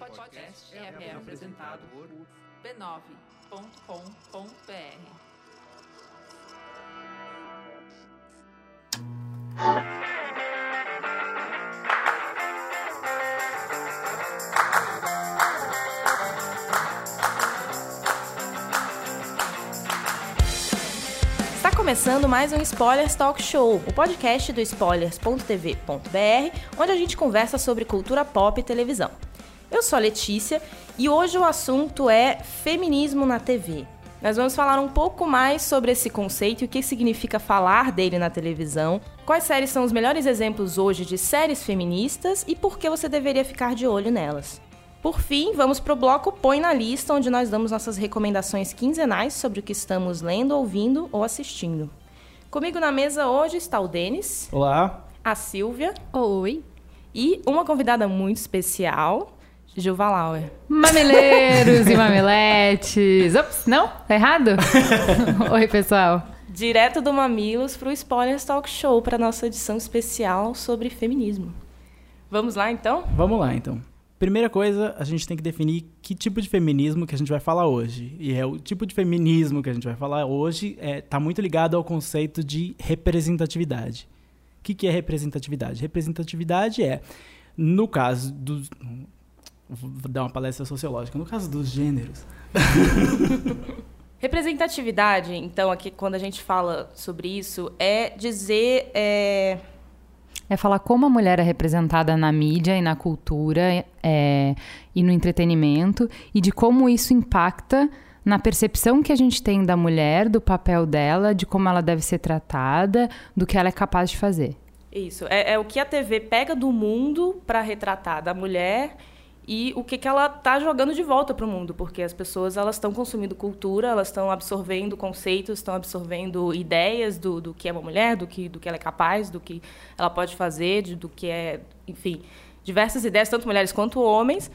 podcast é, é apresentado por b9.com.br. Está começando mais um Spoilers Talk Show, o podcast do spoilers.tv.br, onde a gente conversa sobre cultura pop e televisão. Eu sou a Letícia e hoje o assunto é feminismo na TV. Nós vamos falar um pouco mais sobre esse conceito e o que significa falar dele na televisão, quais séries são os melhores exemplos hoje de séries feministas e por que você deveria ficar de olho nelas. Por fim, vamos para o bloco Põe na Lista, onde nós damos nossas recomendações quinzenais sobre o que estamos lendo, ouvindo ou assistindo. Comigo na mesa hoje está o Denis. Olá. A Silvia. Oi. E uma convidada muito especial, Gilva Lauer. Mamileiros e mameletes. Ops, não? Tá errado? Oi, pessoal. Direto do Mamilos para o Spoilers Talk Show, para nossa edição especial sobre feminismo. Vamos lá, então? Vamos lá, então. Primeira coisa, a gente tem que definir que tipo de feminismo que a gente vai falar hoje. E é o tipo de feminismo que a gente vai falar hoje está é, tá muito ligado ao conceito de representatividade. O que, que é representatividade? Representatividade é, no caso dos. Vou dar uma palestra sociológica. No caso dos gêneros. Representatividade, então, aqui quando a gente fala sobre isso, é dizer. É... É falar como a mulher é representada na mídia e na cultura é, e no entretenimento e de como isso impacta na percepção que a gente tem da mulher, do papel dela, de como ela deve ser tratada, do que ela é capaz de fazer. Isso. É, é o que a TV pega do mundo para retratar da mulher e o que, que ela está jogando de volta para o mundo, porque as pessoas elas estão consumindo cultura, elas estão absorvendo conceitos, estão absorvendo ideias do, do que é uma mulher, do que, do que ela é capaz, do que ela pode fazer, de, do que é, enfim, diversas ideias, tanto mulheres quanto homens,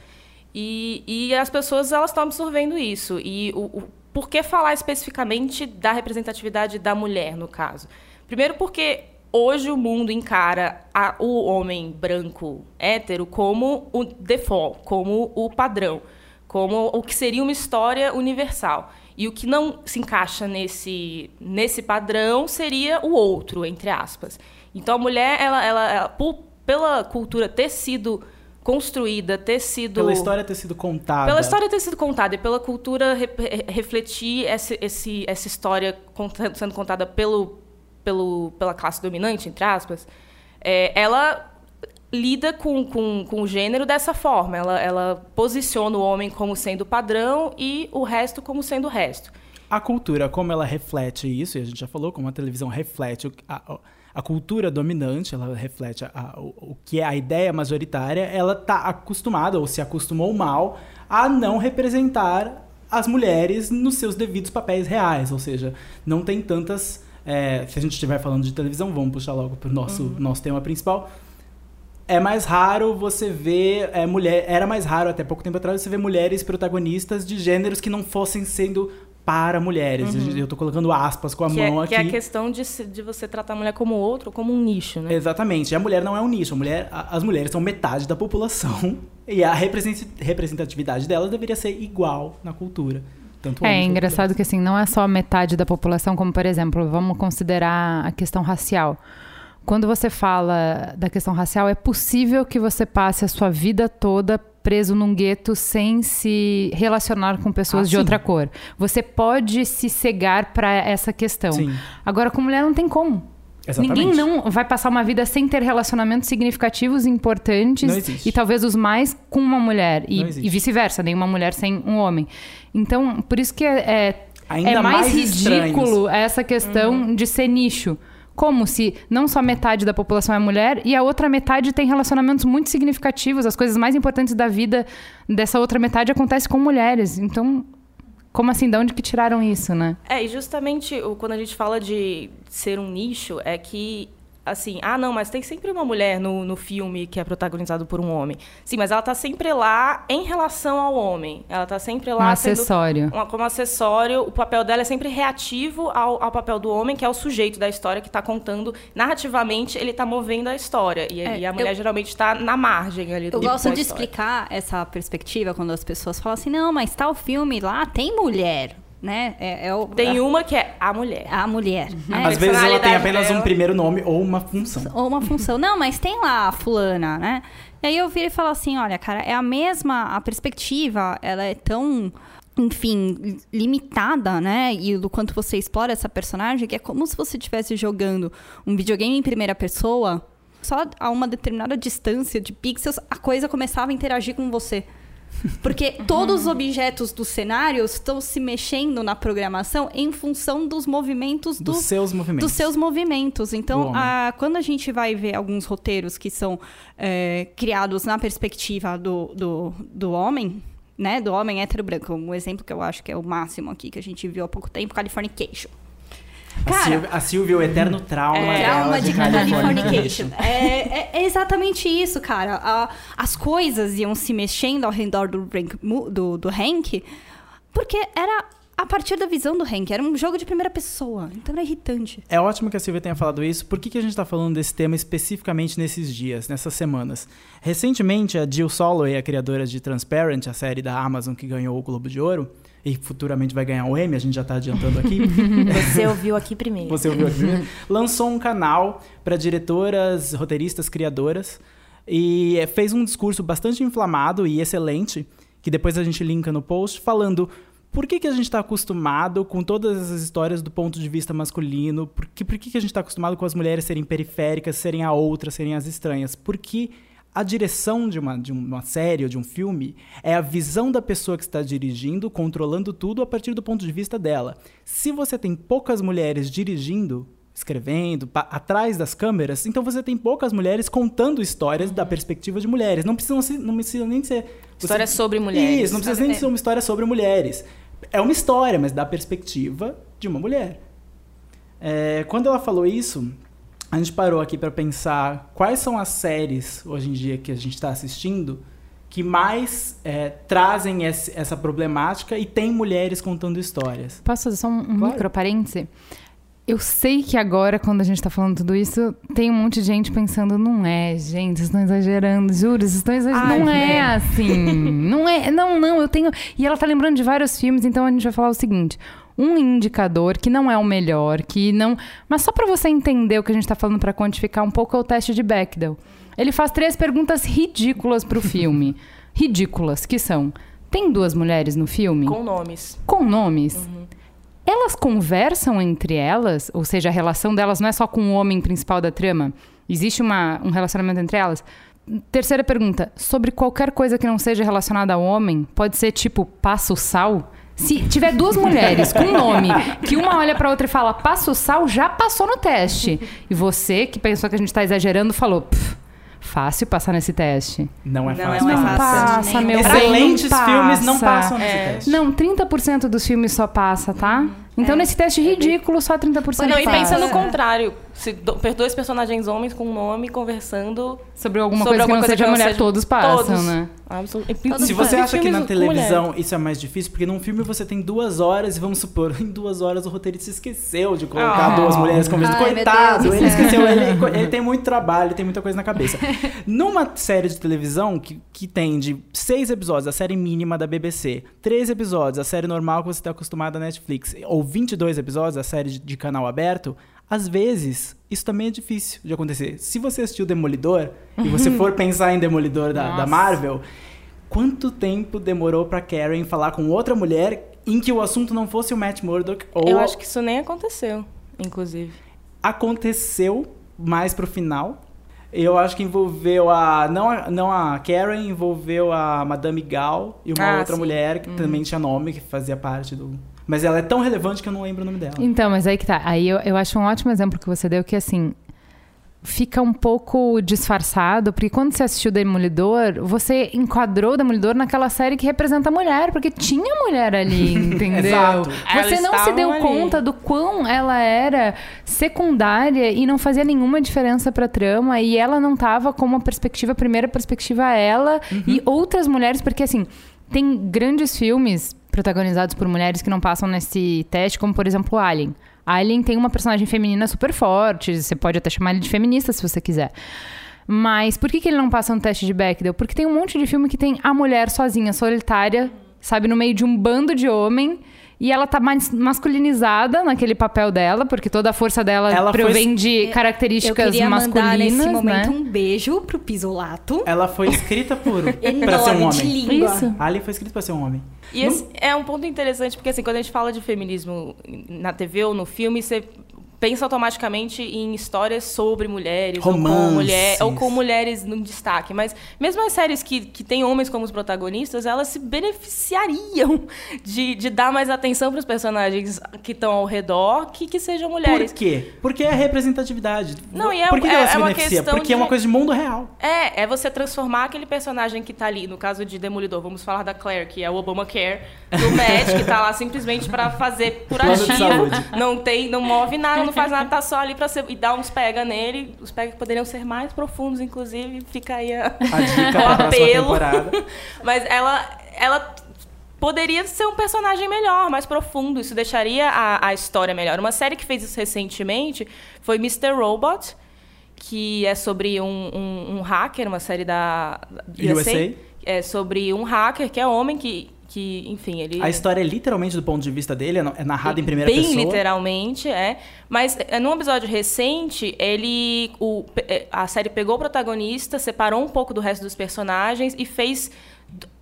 e, e as pessoas elas estão absorvendo isso. E o, o, por que falar especificamente da representatividade da mulher, no caso? Primeiro porque hoje o mundo encara a, o homem branco hétero como o default, como o padrão, como o que seria uma história universal. E o que não se encaixa nesse, nesse padrão seria o outro, entre aspas. Então a mulher, ela, ela, ela por, pela cultura ter sido construída, ter sido. Pela história ter sido contada. Pela história ter sido contada e pela cultura re, refletir essa, esse, essa história sendo contada pelo, pelo, pela classe dominante, entre aspas, é, ela lida com, com, com o gênero dessa forma. Ela, ela posiciona o homem como sendo padrão e o resto como sendo o resto. A cultura, como ela reflete isso, e a gente já falou, como a televisão reflete a, a cultura dominante, ela reflete a, o, o que é a ideia majoritária, ela está acostumada, ou se acostumou mal, a não representar as mulheres nos seus devidos papéis reais, ou seja, não tem tantas é, se a gente estiver falando de televisão, vamos puxar logo para o nosso, uhum. nosso tema principal. É mais raro você ver é, mulher. Era mais raro até pouco tempo atrás você ver mulheres protagonistas de gêneros que não fossem sendo para mulheres. Uhum. Eu estou colocando aspas com a que mão é, aqui. Que é a questão de, de você tratar a mulher como outro, como um nicho, né? Exatamente. A mulher não é um nicho. A mulher, a, as mulheres são metade da população e a representatividade delas deveria ser igual na cultura. Tanto é engraçado que assim, não é só metade da população, como por exemplo, vamos considerar a questão racial. Quando você fala da questão racial, é possível que você passe a sua vida toda preso num gueto sem se relacionar com pessoas ah, de outra cor. Você pode se cegar para essa questão. Sim. Agora, com mulher, não tem como. Exatamente. Ninguém não vai passar uma vida sem ter relacionamentos significativos, importantes e talvez os mais com uma mulher e, e vice-versa, nenhuma mulher sem um homem. Então, por isso que é, é, é mais, mais ridículo essa questão uhum. de ser nicho. Como se não só metade da população é mulher e a outra metade tem relacionamentos muito significativos, as coisas mais importantes da vida dessa outra metade acontecem com mulheres. Então, como assim? De onde que tiraram isso, né? É, e justamente quando a gente fala de ser um nicho, é que assim, ah, não, mas tem sempre uma mulher no, no filme que é protagonizado por um homem. Sim, mas ela tá sempre lá em relação ao homem. Ela tá sempre lá Um sendo acessório. uma- como acessório. O papel dela é sempre reativo ao, ao papel do homem, que é o sujeito da história que tá contando. Narrativamente, ele tá movendo a história. E, É, e a mulher eu- geralmente tá na margem ali Eu do- gosto da de história. explicar essa perspectiva quando as pessoas falam assim, não, mas tal filme lá tem mulher, né? É, é o, Tem a, uma que é a mulher. a mulher, né? Às vezes ela tem personalidade apenas um dela. primeiro nome ou uma função. Ou uma função. Não, mas tem lá a fulana, né? E aí eu viro e falo assim, olha, cara, é a mesma, a perspectiva, ela é tão, enfim, limitada, né? E do quanto você explora essa personagem, que é como se você estivesse jogando um videogame em primeira pessoa, só a uma determinada distância de pixels, a coisa começava a interagir com você. Porque todos os objetos do cenário estão se mexendo na programação em função dos movimentos do, Dos seus movimentos. dos seus movimentos. Então, a- quando a gente vai ver alguns roteiros que são é, criados na perspectiva do, do, do homem, né? Do homem hétero branco. Um exemplo que eu acho que é o máximo aqui, que a gente viu há pouco tempo, Californication. A Cara, Silvia, a Silvia, o eterno trauma É, Trauma de Californication. Californication. É, é- é exatamente isso, cara. A- as coisas iam se mexendo ao redor do, Rank- do, do Hank, porque era a partir da visão do Hank. Era um jogo de primeira pessoa. Então era irritante. É ótimo que a Silvia tenha falado isso. Por que, que a gente está falando desse tema especificamente nesses dias, nessas semanas? Recentemente, a Jill Soloway, a criadora de Transparent, a série da Amazon que ganhou o Globo de Ouro, e futuramente vai ganhar o Emmy, a gente já está adiantando aqui. Você ouviu aqui primeiro. Você ouviu aqui primeiro? Lançou um canal para diretoras, roteiristas, criadoras e fez um discurso bastante inflamado e excelente, que depois a gente linka no post, falando por que, que a gente está acostumado com todas essas histórias do ponto de vista masculino, por que, por que, que a gente está acostumado com as mulheres serem periféricas, serem a outra, serem as estranhas, porque a direção de uma, de uma série ou de um filme é a visão da pessoa que está dirigindo, controlando tudo a partir do ponto de vista dela. Se você tem poucas mulheres dirigindo, escrevendo, atrás das câmeras, então você tem poucas mulheres contando histórias da perspectiva de mulheres. Não precisam ser, não precisa nem ser você- História sobre mulheres. Isso, não precisa nem É. ser uma história sobre mulheres. É uma história, mas da perspectiva de uma mulher. É, quando ela falou isso, a gente parou aqui para pensar quais são as séries hoje em dia que a gente está assistindo que mais é, trazem esse- essa problemática e tem mulheres contando histórias. Posso fazer só um, um Claro. micro parêntese? Eu sei que agora, quando a gente tá falando tudo isso, tem um monte de gente pensando, não é, gente, vocês estão exagerando, juro, vocês estão exagerando. Ai, não é velho. assim. não é, não, não, eu tenho. E ela tá lembrando de vários filmes, então a gente vai falar o seguinte: um indicador que não é o melhor, que não. Mas só pra você entender o que a gente tá falando pra quantificar um pouco é o teste de Bechdel. Ele faz três perguntas ridículas pro filme. ridículas, que são: tem duas mulheres no filme? Com nomes. com nomes, elas conversam entre elas? Ou seja, a relação delas não é só com o homem principal da trama? Existe uma, um relacionamento entre elas? Terceira pergunta: sobre qualquer coisa que não seja relacionada ao homem, pode ser tipo passa o sal? Se tiver duas mulheres com nome, que uma olha pra outra e fala passa o sal, já passou no teste. E você, que pensou que a gente tá exagerando, falou: "Pff, fácil passar nesse teste. Não é Não fácil. é Não fácil. passa, meu Excelentes não filmes não passa. passam nesse É. teste. Não, 30% dos filmes só passa, tá? Então, nesse teste ridículo, só 30% Não, e passa. pensa no contrário. Se do- dois personagens homens com nome conversando Sobre alguma sobre coisa que alguma não coisa seja que mulher, seja- todos passam, todos. né? Se você acha que na televisão mulher. isso é mais difícil, porque num filme você tem duas horas e vamos supor, em duas horas o roteirista esqueceu de colocar Ah. duas mulheres conversando. Ai, Coitado, ele esqueceu, ele, ele tem muito trabalho, ele tem muita coisa na cabeça. Numa série de televisão que, que tem de seis episódios, a série mínima da BBC, três episódios, a série normal que você está acostumado na Netflix, ou 22 episódios, a série de, de canal aberto, às vezes isso também é difícil de acontecer. Se você assistiu Demolidor e você for pensar em Demolidor da, da. Marvel, quanto tempo demorou pra Karen falar com outra mulher em que o assunto não fosse o Matt Murdock ou Eu acho que isso nem aconteceu, inclusive. aconteceu mais pro final. Eu acho que envolveu a não a, não a Karen, envolveu a Madame Gal e uma Ah, outra sim. mulher que também tinha nome, que fazia parte do Mas ela é tão relevante que eu não lembro o nome dela. Então, mas aí que tá. Aí eu, eu acho um ótimo exemplo que você deu, que assim. fica um pouco disfarçado, porque quando você assistiu Demolidor, você enquadrou o Demolidor naquela série que representa a mulher, porque tinha mulher ali, entendeu? Exato. Você não se deu ali. conta do quão ela era secundária e não fazia nenhuma diferença pra trama, e ela não tava com uma perspectiva, a primeira perspectiva ela e outras mulheres, porque assim, tem grandes filmes protagonizados por mulheres que não passam nesse teste, como por exemplo Alien. Alien tem uma personagem feminina super forte, você pode até chamar ele de feminista se você quiser. Mas por que, que ele não passa no teste de Bechdel? Porque tem um monte de filme que tem a mulher sozinha, solitária, sabe, no meio de um bando de homem. E ela tá mais masculinizada naquele papel dela, porque toda a força dela Ela foi- provém de Eu características queria mandar nesse masculinas, momento né? um beijo pro Pisolato. Ela foi escrita por pra ser um Enorme de homem. língua. Isso. Ali foi escrito pra ser um homem. E esse é um ponto interessante, porque assim, quando a gente fala de feminismo na TV ou no filme, você pensa automaticamente em histórias sobre mulheres, ou com, Romances. mulher, ou com mulheres no destaque. Mas mesmo as séries que, que têm homens como os protagonistas, elas se beneficiariam de, de dar mais atenção para os personagens que estão ao redor que, que sejam mulheres. Por quê? Porque é representatividade. Não, e é- Por que, que é- ela se é uma beneficia? questão Porque é uma de- coisa de mundo real. É, é você transformar aquele personagem que tá ali, no caso de Demolidor, vamos falar da Claire, que é o Obamacare do Matt, que tá lá simplesmente pra fazer por Plano de. Não tem, não move nada, não faz nada, tá só ali pra ser, e dar uns pega nele. Os pega que poderiam ser mais profundos, inclusive, fica aí a, A dica o apelo. Mas ela, ela poderia ser um personagem melhor, mais profundo. Isso deixaria a, a história melhor. Uma série que fez isso recentemente foi Mr. Robot, que é sobre um, um, um hacker, uma série da da USA. É sobre um hacker que é homem que, que enfim, ele A história é literalmente do ponto de vista dele, é é narrada em primeira bem pessoa. literalmente, é. Mas é, num episódio recente, ele. O, é, a série pegou o protagonista, separou um pouco do resto dos personagens e fez.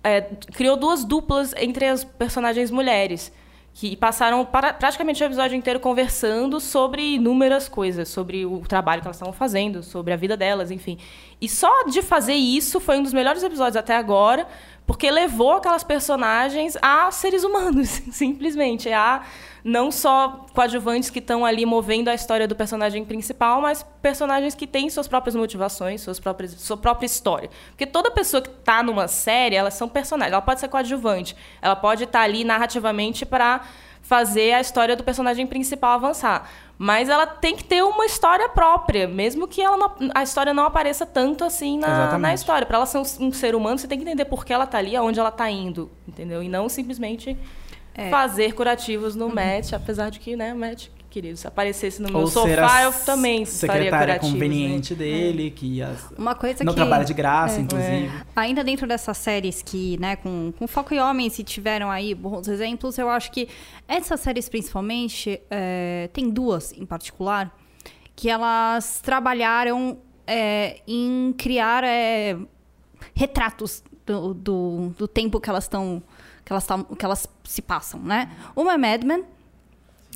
é, criou duas duplas entre as personagens mulheres. Que passaram para- praticamente o episódio inteiro conversando sobre inúmeras coisas, sobre o trabalho que elas estavam fazendo, sobre a vida delas, enfim. E só de fazer isso foi um dos melhores episódios até agora, porque levou aquelas personagens a seres humanos, simplesmente. A não só coadjuvantes que estão ali movendo a história do personagem principal, mas personagens que têm suas próprias motivações, suas próprias, sua própria história. Porque toda pessoa que está numa série, elas são personagens. Ela pode ser coadjuvante, ela pode estar ali narrativamente para fazer a história do personagem principal avançar. Mas ela tem que ter uma história própria, mesmo que ela não- a história não apareça tanto assim na, na história. Para ela ser um, um ser humano, você tem que entender por que ela está ali, aonde ela está indo, entendeu? E não simplesmente É. fazer curativos no match, apesar de que, né, match, querido, se aparecesse no meu Ou ser sofá, eu também faria secretária curativos. conveniente né? dele, que as- Uma coisa não que... trabalha de graça, É. inclusive. Ainda dentro dessas séries que, né, com, com foco em homens, se tiveram aí bons exemplos, eu acho que essas séries, principalmente, é, tem duas em particular, que elas trabalharam é, em criar é, retratos do, do, do tempo que elas estão. Que elas, tão- que elas se passam, né? Uma é Mad Men,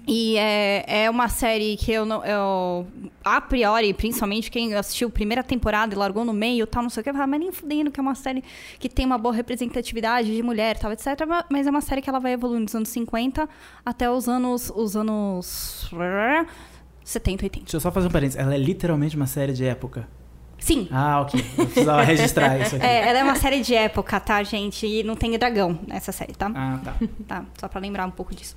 e é, é uma série que eu não. Eu, a priori, principalmente quem assistiu a primeira temporada e largou no meio tal, não sei o que, mas nem fudendo que é uma série que tem uma boa representatividade de mulher tal, etc. ma- Mas é uma série que ela vai evoluindo dos anos 50 até os anos. os anos. 70, 80. Deixa eu só fazer um parênteses. Ela é literalmente uma série de época. Sim. Ah, ok. Eu precisava registrar isso aqui. É, ela é uma série de época, tá, gente? E não tem dragão nessa série, tá? Ah, tá. Tá, só pra lembrar um pouco disso.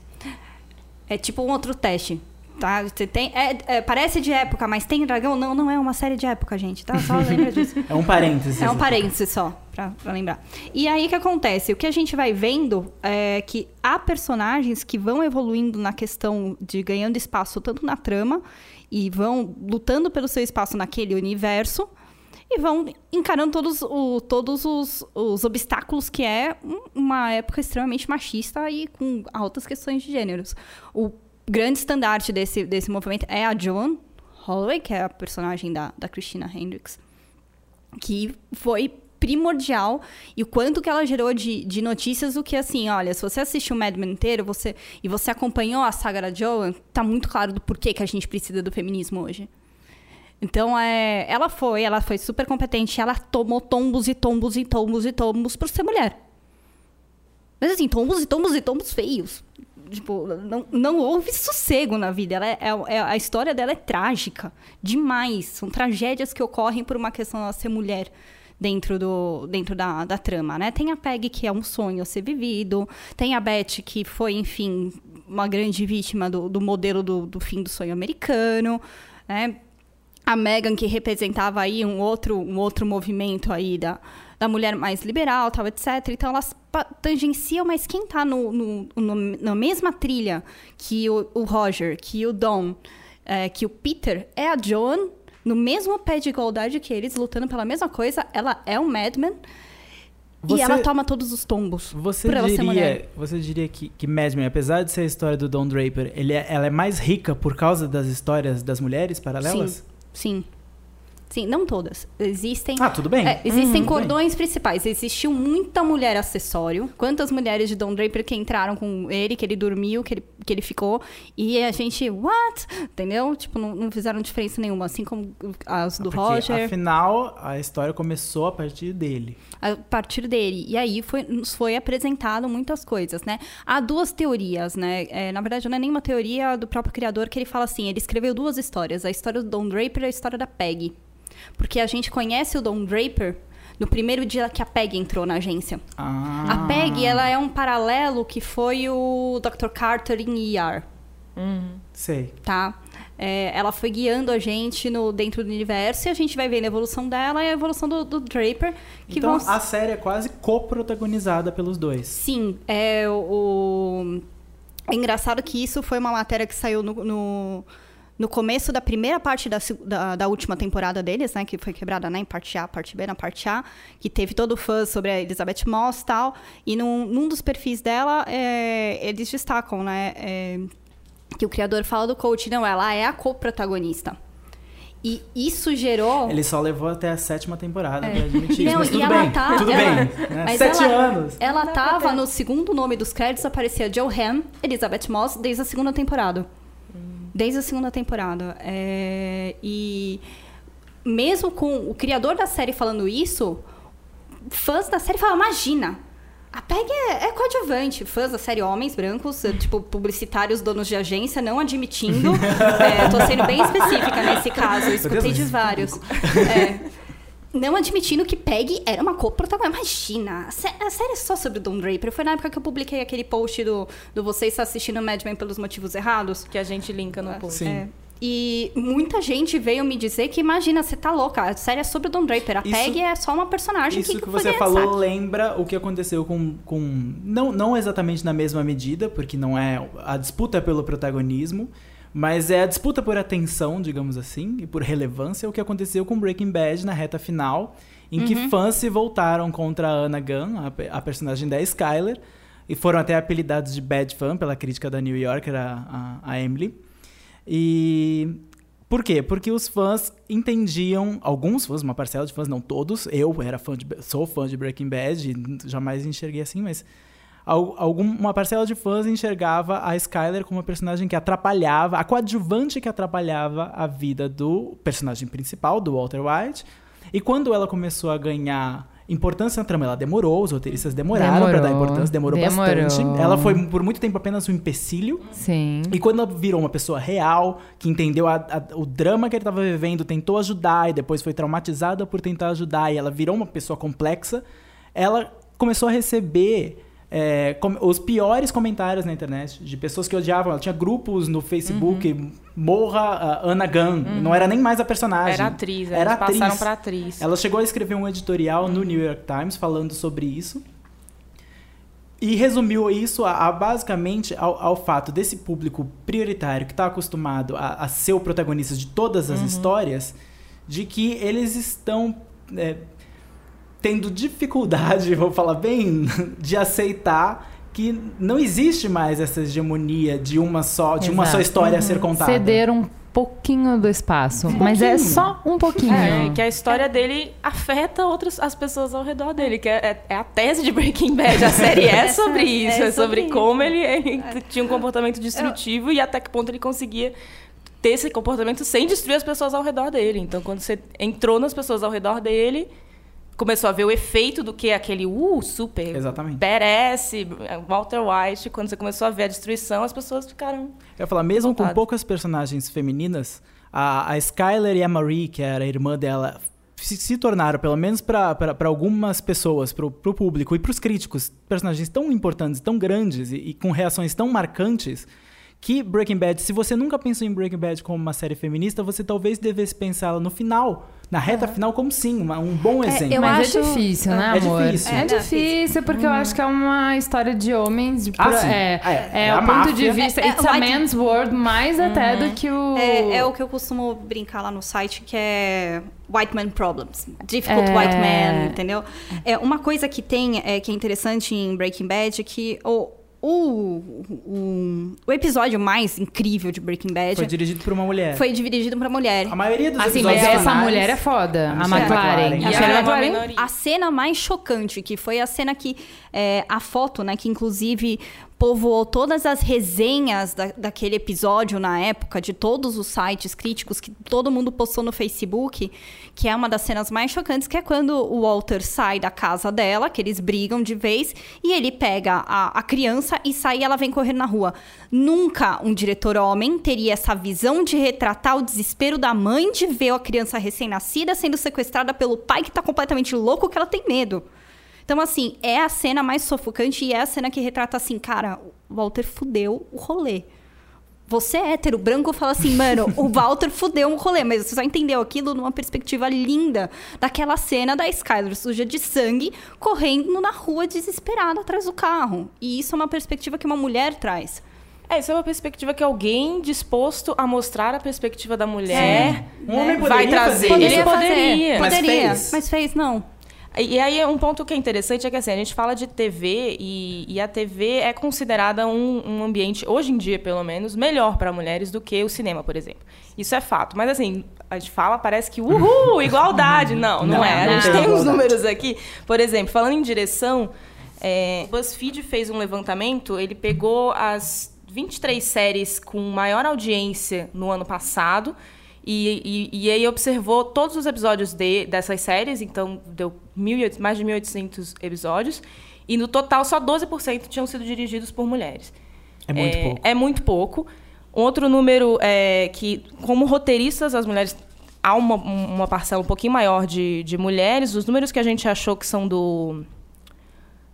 É tipo um outro teste, tá? Você tem, é, é, parece de época, mas tem dragão? Não, não é uma série de época, gente, tá? Só lembra disso. É um parênteses. É um parênteses só, pra, pra lembrar. E aí, o que acontece? O que a gente vai vendo é que há personagens que vão evoluindo na questão de ganhando espaço tanto na trama e vão lutando pelo seu espaço naquele universo e vão encarando todos, o- todos os, os obstáculos que é um- uma época extremamente machista e com altas questões de gêneros. O grande estandarte desse, desse movimento é a Joan Holloway, que é a personagem da, da Christina Hendricks que foi primordial e o quanto que ela gerou de, de notícias o que assim, olha, se você assistiu o Mad Men inteiro você, e você acompanhou a saga da Joan, tá muito claro do porquê que a gente precisa do feminismo hoje. Então, é, ela foi, ela foi super competente, ela tomou tombos e tombos e tombos e tombos por ser mulher. Mas assim, tombos e tombos e tombos feios. Tipo, não, não houve sossego na vida. Ela é, é- a história dela é trágica demais. São tragédias que ocorrem por uma questão dela ser mulher dentro, do, dentro da, da trama, né? Tem a Peg, que é um sonho ser vivido. Tem a Beth, que foi, enfim, uma grande vítima do, do modelo do, do fim do sonho americano, né? a Megan que representava aí um outro, um outro movimento aí da, da mulher mais liberal, tal, etc. Então elas tangenciam, mas quem tá no, no, no- na mesma trilha que o, o Roger, que o Don, é, que o Peter, é a Joan, no mesmo pé de igualdade que eles, lutando pela mesma coisa. Ela é um Madman. Você- E ela toma todos os tombos. Você por ela ser mulher. diria, você diria que, que Mad Men, apesar de ser a história do Don Draper, ele é- ela é mais rica por causa das histórias das mulheres paralelas? Sim. Sim, não todas. Existem. Ah, tudo bem. É, existem Uhum, cordões principais. Existiu muita mulher acessório. Quantas mulheres de Don Draper que entraram com ele, que ele dormiu, que ele, que ele ficou. E a gente, what? Entendeu? Tipo, não, não fizeram diferença nenhuma. Assim como as do Porque, Roger. Afinal, a história começou a partir dele. a partir dele. E aí foi, nos foi apresentado muitas coisas, né? Há duas teorias, né? É, na verdade, não é nenhuma teoria do próprio criador que ele fala assim: ele escreveu duas histórias, a história do Don Draper e a história da Peg. Porque a gente conhece o Don Draper no primeiro dia que a Peg entrou na agência. Ah. A Peg, ela é um paralelo que foi o Dr. Carter em ER Sei. tá? É, ela foi guiando a gente no, dentro do universo e a gente vai vendo a evolução dela e a evolução do, do Draper. Que então, vão a série é quase coprotagonizada pelos dois. Sim, é o. É engraçado que isso foi uma matéria que saiu no, no, no começo da primeira parte da, da, da última temporada deles, né? Que foi quebrada né, em parte A, parte B, na parte A, que teve todo o fã sobre a Elizabeth Moss e tal. E num, num dos perfis dela, é, eles destacam, né? é, que o criador fala do coach, não, ela é a co-protagonista. E isso gerou. Ele só levou até a sétima temporada pra admitir isso. Não, Mas e tudo ela bem. tá- tudo ela- bem. né? mas Sete ela- anos. Ela tava no segundo nome dos créditos, aparecia Johan, Elizabeth Moss, desde a segunda temporada. Desde a segunda temporada. É, e mesmo com o criador da série falando isso, fãs da série falam, imagina. A Peg é, é coadjuvante. Fãs da série homens brancos, eh, tipo, publicitários, donos de agência, não admitindo. É, tô sendo bem específica nesse caso. Eu escutei de vários. É, não admitindo que Peg era uma co-protagonista. Imagina, a sé- a série é só sobre o Don Draper. Foi na época que eu publiquei aquele post do, do Você está assistindo Mad Men pelos motivos errados. Que a gente linka no post. Sim. É. E muita gente veio me dizer que, imagina, você tá louca, a série é sobre o Don Draper. A Isso- Peg é só uma personagem Isso que, que foi você falou lembra o que aconteceu com. com não, não exatamente na mesma medida, porque não é a disputa pelo protagonismo, mas é a disputa por atenção, digamos assim, e por relevância, o que aconteceu com Breaking Bad na reta final, em Uhum. que fãs se voltaram contra a Anna Gunn, a, a personagem da Skyler, e foram até apelidados de Bad Fan pela crítica da New Yorker, a, a, a Emily. E por quê? Porque os fãs entendiam, alguns fãs, uma parcela de fãs, não todos, eu era fã de, sou fã de Breaking Bad, e jamais enxerguei assim, mas al- algum, uma parcela de fãs enxergava a Skyler como uma personagem que atrapalhava, a coadjuvante que atrapalhava a vida do personagem principal, do Walter White. E quando ela começou a ganhar importância na trama, ela demorou, os roteiristas demoraram para dar importância, demorou, demorou. bastante. Ela foi por muito tempo apenas um empecilho. Sim. E quando ela virou uma pessoa real, que entendeu a- a- o drama que ele estava vivendo, tentou ajudar e depois foi traumatizada por tentar ajudar, e ela virou uma pessoa complexa, ela começou a receber é, com- os piores comentários na internet de pessoas que odiavam. Ela tinha grupos no Facebook, Uhum. morra a Ana Gunn, não era nem mais a personagem. Era atriz, Era eles passaram atriz. pra atriz. Ela chegou a escrever um editorial no New York Times falando sobre isso. E resumiu isso a, a basicamente ao, ao fato desse público prioritário que está acostumado a, a ser o protagonista de todas as histórias, de que eles estão é, tendo dificuldade, vou falar bem, de aceitar que não existe mais essa hegemonia de uma só, de uma só Exato. história a ser contada. Ceder um pouquinho do espaço. mas é pouquinho. só um pouquinho. É, que a história dele afeta outras as pessoas ao redor dele, que é, é- é a tese de Breaking Bad. A série é sobre é isso, é, sobre, sobre isso. como ele, ele tinha um comportamento destrutivo e até que ponto ele conseguia ter esse comportamento sem destruir as pessoas ao redor dele. Então, quando você entrou nas pessoas ao redor dele, começou a ver o efeito do que aquele uh, super Exatamente. badass, Walter White, quando você começou a ver a destruição, as pessoas ficaram Eu ia falar, mesmo com Vontade. poucas personagens femininas, a, a Skyler e a Marie, que era a irmã dela, se, se tornaram, pelo menos para algumas pessoas, para o público e para os críticos, personagens tão importantes, tão grandes e, e com reações tão marcantes que Breaking Bad, se você nunca pensou em Breaking Bad como uma série feminista, você talvez devesse pensá-la no final, na reta final, como sim, uma- um bom É, exemplo. eu Mas é acho- difícil, né, É amor? difícil. É, É difícil, porque eu acho que é uma história de homens. De Ah, pro-. É, É, é, é o a ponto de máfia. vista. É, é, It's a man's world, mais até do que o. É, é o que eu costumo brincar lá no site, que é white man problems. Difficult É. white man, entendeu? É, uma coisa que tem, é, que é interessante em Breaking Bad, é que o, o, o, o episódio mais incrível de Breaking Bad Foi dirigido por uma mulher. foi dirigido pra mulher. A maioria dos Assim, episódios mas essa finais- mulher é foda. A A, McLaren. McLaren. A uma McLaren. A cena mais chocante, que foi a cena que é, a foto, né, que inclusive povoou todas as resenhas da, daquele episódio na época, de todos os sites críticos que todo mundo postou no Facebook, que é uma das cenas mais chocantes, que é quando o Walter sai da casa dela, que eles brigam de vez, e ele pega a, a criança e sai e ela vem correndo na rua. Nunca um diretor homem teria essa visão de retratar o desespero da mãe de ver a criança recém-nascida sendo sequestrada pelo pai que tá completamente louco, que ela tem medo. Então, assim, é a cena mais sufocante e é a cena que retrata assim, cara, o Walter fudeu o rolê. Você é hétero branco fala assim, mano, o Walter fudeu o rolê, mas você só entendeu aquilo numa perspectiva linda daquela cena da Skyler suja de sangue, correndo na rua desesperada atrás do carro. E isso é uma perspectiva que uma mulher traz. É, isso é uma perspectiva que alguém disposto a mostrar a perspectiva da mulher Um homem vai poderia trazer. fazer Ele poderia. Mas Poderia, fez. mas fez, não. E aí, um ponto que é interessante é que assim, a gente fala de TV e, e a TV é considerada um, um ambiente, hoje em dia pelo menos, melhor para mulheres do que o cinema, por exemplo. Isso é fato. Mas assim, a gente fala, parece que uhul, igualdade. Não, não, Não, é. não A gente tem uns números aqui. Por exemplo, falando em direção, é, BuzzFeed fez um levantamento, ele pegou as 23 séries com maior audiência no ano passado e, e, e aí observou todos os episódios de, dessas séries, então deu 1.800 mais de 1.800 episódios, e no total só 12% tinham sido dirigidos por mulheres. É muito pouco. É muito pouco. Outro número é que, como roteiristas, as mulheres. Há uma, uma parcela um pouquinho maior de, de mulheres. Os números que a gente achou que são do.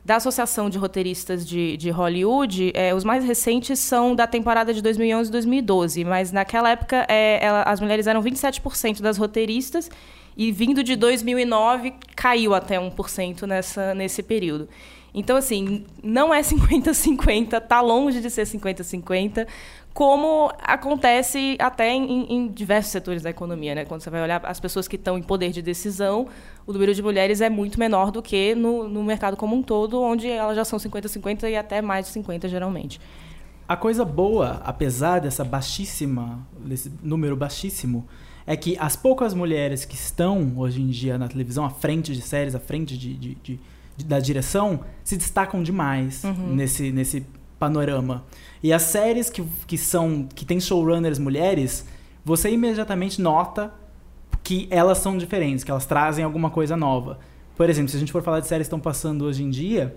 Da Associação de Roteiristas de, de Hollywood, é, os mais recentes são da temporada de 2011 e 2012, mas naquela época é, ela- as mulheres eram 27% das roteiristas e vindo de 2009 caiu até 1% nessa, nesse período. Então, assim, não é 50-50, tá longe de ser 50-50, como acontece até em, em diversos setores da economia, né? Quando você vai olhar as pessoas que estão em poder de decisão, o número de mulheres é muito menor do que no, no mercado como um todo, onde elas já são 50-50 e até mais de 50 geralmente. A coisa boa, apesar dessa baixíssima, desse número baixíssimo, é que as poucas mulheres que estão hoje em dia na televisão, à frente de séries, à frente de, de- de- de- da direção, se destacam demais nesse, nesse panorama. E as séries que, que são que tem showrunners mulheres, você imediatamente nota que elas são diferentes, que elas trazem alguma coisa nova. Por exemplo, se a gente for falar de séries que estão passando hoje em dia,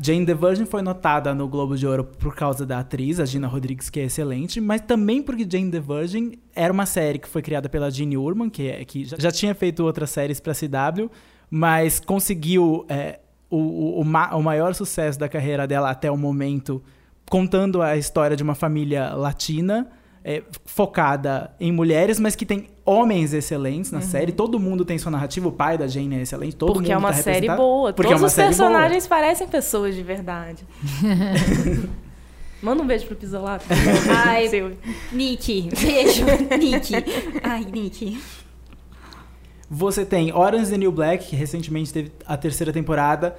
Jane the Virgin foi notada no Globo de Ouro por causa da atriz, a Gina Rodrigues, que é excelente, mas também porque Jane the Virgin era uma série que foi criada pela Gene Urman, que, é, que já, já tinha feito outras séries para CW, mas conseguiu é, o, o, o ma- o maior sucesso da carreira dela até o momento, contando a história de uma família latina. é, focada em mulheres, mas que tem homens excelentes na série. Todo mundo tem sua narrativa. O pai da Jane é excelente. Todo porque é mundo uma tá série representado. boa. Porque Todos é uma os série boa. personagens parecem pessoas de verdade. Manda um beijo pro Pisolato. Ai, Seu. Nick, beijo, Nick. Ai, Nick. Você tem Orange the New Black, que recentemente teve a terceira temporada.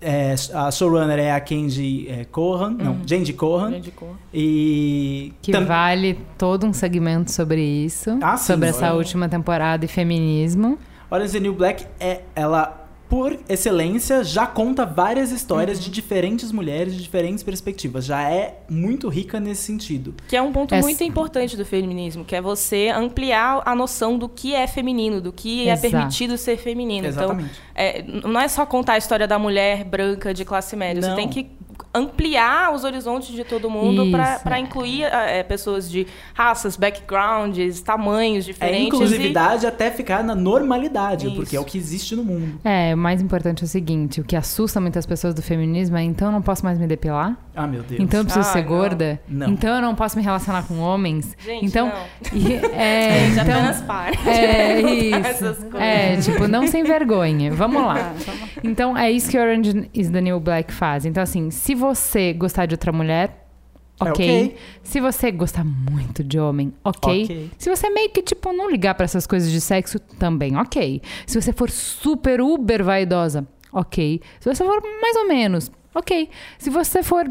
É, a showrunner é a Kenji é, Kohan, não, Jandy Kohan. Me indicou. E Que tam- vale todo um segmento sobre isso. Ah, sim, sobre essa olha. última temporada e feminismo. Orange is the New Black é ela por excelência, já conta várias histórias de diferentes mulheres, de diferentes perspectivas. Já é muito rica nesse sentido. Que é um ponto Essa- muito importante do feminismo, que é você ampliar a noção do que é feminino, do que Exato. é permitido ser feminino. Exatamente. Então, é, não é só contar a história da mulher branca de classe média. Não. Você tem que ampliar os horizontes de todo mundo para incluir é, pessoas de raças, backgrounds, tamanhos É diferentes. e- inclusividade até ficar na normalidade, Isso. porque é o que existe no mundo. É, o mais importante é o seguinte: o que assusta muitas pessoas do feminismo é então eu não posso mais me depilar? Ah, meu Deus. Então eu preciso Ah, ser não. gorda? Não. Então eu não posso me relacionar com homens? Gente, então, não. E- é, Gente, então, apenas para. É de isso. perguntar essas coisas. É, tipo, não sem vergonha. Vamos lá. Então, é isso que Orange is the New Black faz. Então, assim, se você gostar de outra mulher, É ok. ok. Se você gostar muito de homem, ok. Ok. Se você meio que, tipo, não ligar pra essas coisas de sexo, também ok. Se você for super, uber vaidosa, ok. Se você for mais ou menos, ok. Se você for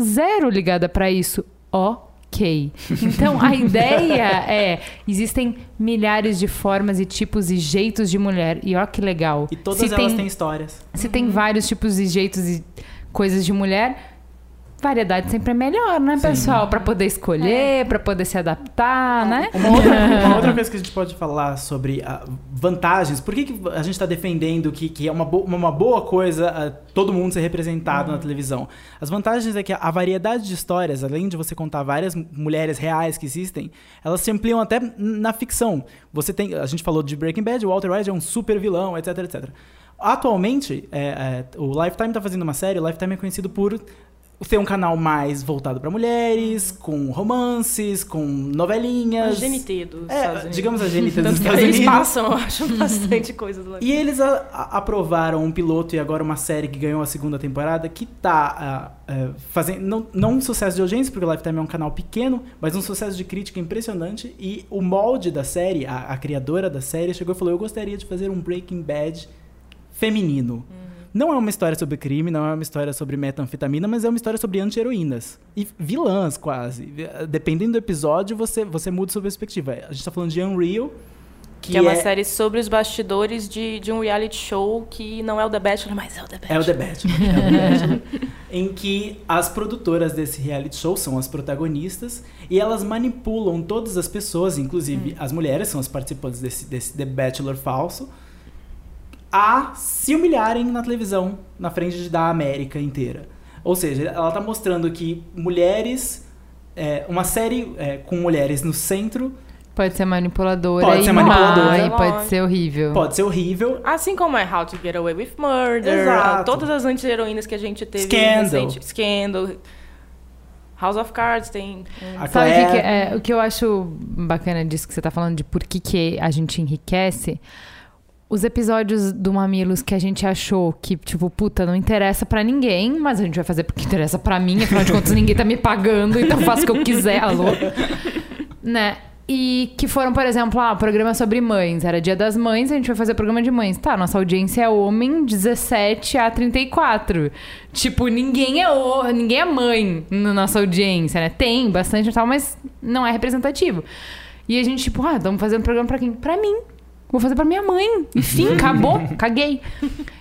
zero ligada pra isso, ok. Então, a ideia é: existem milhares de formas e tipos e jeitos de mulher. E ó que legal. E todas Se elas tem- têm histórias. se tem vários tipos e jeitos e coisas de mulher, variedade sempre é melhor, né, pessoal? Pra poder escolher, pra poder se adaptar, né? Uma outra, uma outra coisa que a gente pode falar sobre ah, vantagens, por que, que a gente está defendendo que, que é uma, bo- uma boa coisa ah, todo mundo ser representado na televisão? As vantagens é que a variedade de histórias, além de você contar várias mulheres reais que existem, elas se ampliam até na ficção. Você tem, a gente falou de Breaking Bad, o Walter White é um super vilão, etc, etc. Atualmente, é, é, o Lifetime está fazendo uma série, o Lifetime é conhecido por ter um canal mais voltado para mulheres, com romances, com A novelinhas. GNT dos Estados É, Unidos. digamos a GNT dos Estados eles Unidos. passam, eu acho, bastante coisa do E eles a- a- aprovaram um piloto e agora uma série que ganhou a segunda temporada que tá ah, fazendo. Não, não um sucesso de audiência, porque o Lifetime é um canal pequeno, mas um sucesso de crítica impressionante. E o molde da série, a, a criadora da série, chegou e falou: Eu gostaria de fazer um Breaking Bad feminino. Não é uma história sobre crime, não é uma história sobre metanfetamina, mas é uma história sobre anti-heroínas. E vilãs, quase. Dependendo do episódio, você, você muda sua perspectiva. A gente tá falando de Unreal. Que, Que é uma série sobre os bastidores de, de um reality show que não é o The Bachelor, mas é o The Bachelor. É o The Bachelor. É o The Bachelor. em que as produtoras desse reality show são as protagonistas e elas manipulam todas as pessoas, inclusive as mulheres, são as participantes desse, desse The Bachelor falso, a se humilharem na televisão, na frente da América inteira. Ou seja, ela tá mostrando que mulheres. é, uma série é, com mulheres no centro Pode ser manipuladora Pode e ser manipuladora. e pode ser horrível. pode ser horrível. Assim como é How to Get Away with Murder, Exato. todas as anti-heroínas que a gente teve Scandal. recente. Scandal. House of Cards tem. um- A Sabe o que, Claire- que é, o que eu acho bacana disso que você tá falando de por que, que a gente enriquece? Os episódios do Mamilos que a gente achou que, tipo, puta, não interessa pra ninguém, mas a gente vai fazer porque interessa pra mim, afinal de contas ninguém tá me pagando, então faço o que eu quiser, alô? né? E que foram, por exemplo, ah, programa sobre mães. Era dia das mães, a gente vai fazer programa de mães. Tá, nossa audiência é homem 17 a 34. Tipo, ninguém é o, ninguém é mãe na nossa audiência, né? Tem bastante e tal, mas não é representativo. E a gente, tipo, ah, estamos fazendo programa pra quem? Pra mim. Vou fazer pra minha mãe. Enfim, acabou, caguei.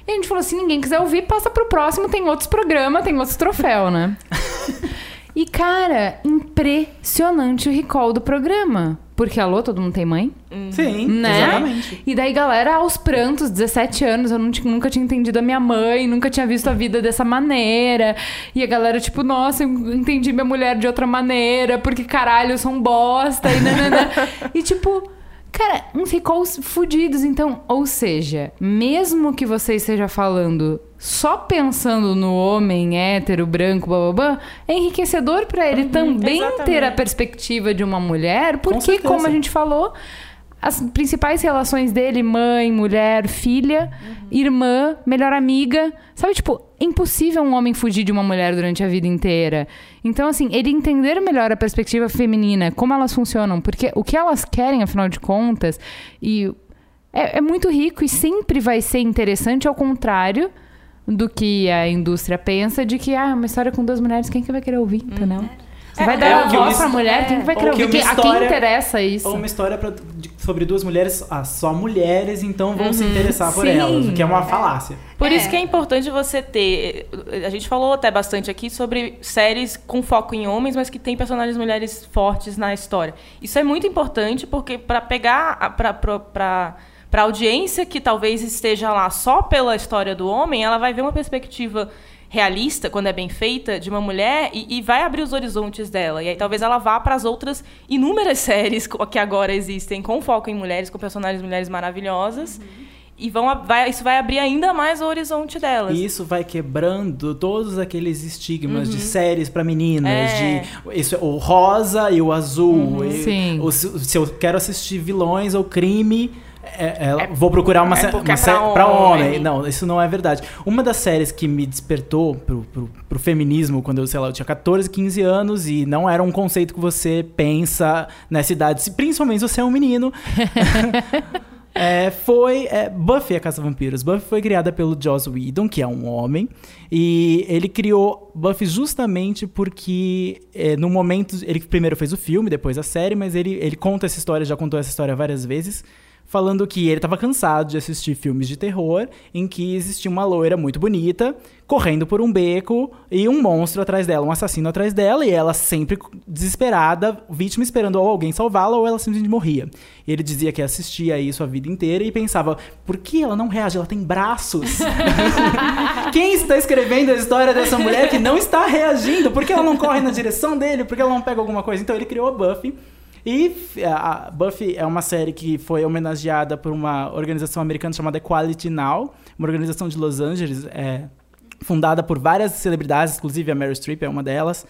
E a gente falou: se ninguém quiser ouvir, passa pro próximo, tem outros programas, tem outros troféus, né? E, cara, impressionante o recall do programa. Porque, alô, todo mundo tem mãe? Sim, Né? exatamente. E daí, galera, aos prantos, 17 anos, eu nunca tinha entendido a minha mãe, nunca tinha visto a vida dessa maneira. E a galera, tipo, nossa, eu entendi minha mulher de outra maneira, porque caralho, eu sou um bosta. E, nanana. e tipo, cara, recalls fudidos. Então, ou seja, mesmo que você esteja falando só pensando no homem hétero, branco, blá blá blá, é enriquecedor pra ele também ter a exatamente. perspectiva de uma mulher, porque, certeza. como a gente falou, as principais relações dele, mãe, mulher, filha, irmã, melhor amiga. Sabe, tipo, é impossível um homem fugir de uma mulher durante a vida inteira. Então, assim, ele entender melhor a perspectiva feminina, como elas funcionam, porque o que elas querem, afinal de contas, e é, é muito rico e sempre vai ser interessante, ao contrário do que a indústria pensa, de que, ah, uma história com duas mulheres, quem que vai querer ouvir, entendeu? Você vai É, dar é voz pra mulher, quem que vai ou querer que ouvir? Quem- a quem história- interessa isso? Ou uma história pra- sobre duas mulheres, ah, só mulheres, então vão se Uhum, interessar por sim. elas, o que é uma falácia. Por É. isso que é importante você ter. A gente falou até bastante aqui sobre séries com foco em homens, mas que tem personagens mulheres fortes na história. Isso é muito importante porque para pegar a- pra- pra- pra para audiência que talvez esteja lá só pela história do homem, ela vai ver uma perspectiva realista quando é bem feita de uma mulher e, e vai abrir os horizontes dela. E aí talvez ela vá para as outras inúmeras séries que agora existem com foco em mulheres, com personagens mulheres maravilhosas. E vão, vai, isso vai abrir ainda mais o horizonte delas. E isso vai quebrando todos aqueles estigmas de séries pra meninas, Uhum. É. de isso, o rosa e o azul. e Sim. se eu quero assistir vilões ou crime, é- é- vou procurar uma, é uma é série pra homem. homem. Não, isso não é verdade. Uma das séries que me despertou pro, pro, pro feminismo quando eu, sei lá, eu tinha 14, 15 anos e não era um conceito que você pensa nessa idade, principalmente se você é um menino. É, foi é, Buffy a Caça Vampiros. Buffy foi criada pelo Joss Whedon, que é um homem, e ele criou Buffy justamente porque é, no momento ele primeiro fez o filme, depois a série, mas ele, ele conta essa história, já contou essa história várias vezes, falando que ele estava cansado de assistir filmes de terror em que existia uma loira muito bonita correndo por um beco e um monstro atrás dela, um assassino atrás dela e ela sempre desesperada, vítima esperando ou alguém salvá-la ou ela simplesmente morria. E ele dizia que assistia isso a vida inteira e pensava, por que ela não reage? Ela tem braços. Quem está escrevendo a história dessa mulher que não está reagindo? Por que ela não corre na direção dele? Por que ela não pega alguma coisa? Então ele criou a Buffy. E f- a Buffy é uma série que foi homenageada por uma organização americana chamada Equality Now, uma organização de Los Angeles, é, fundada por várias celebridades, inclusive a Meryl Streep é uma delas.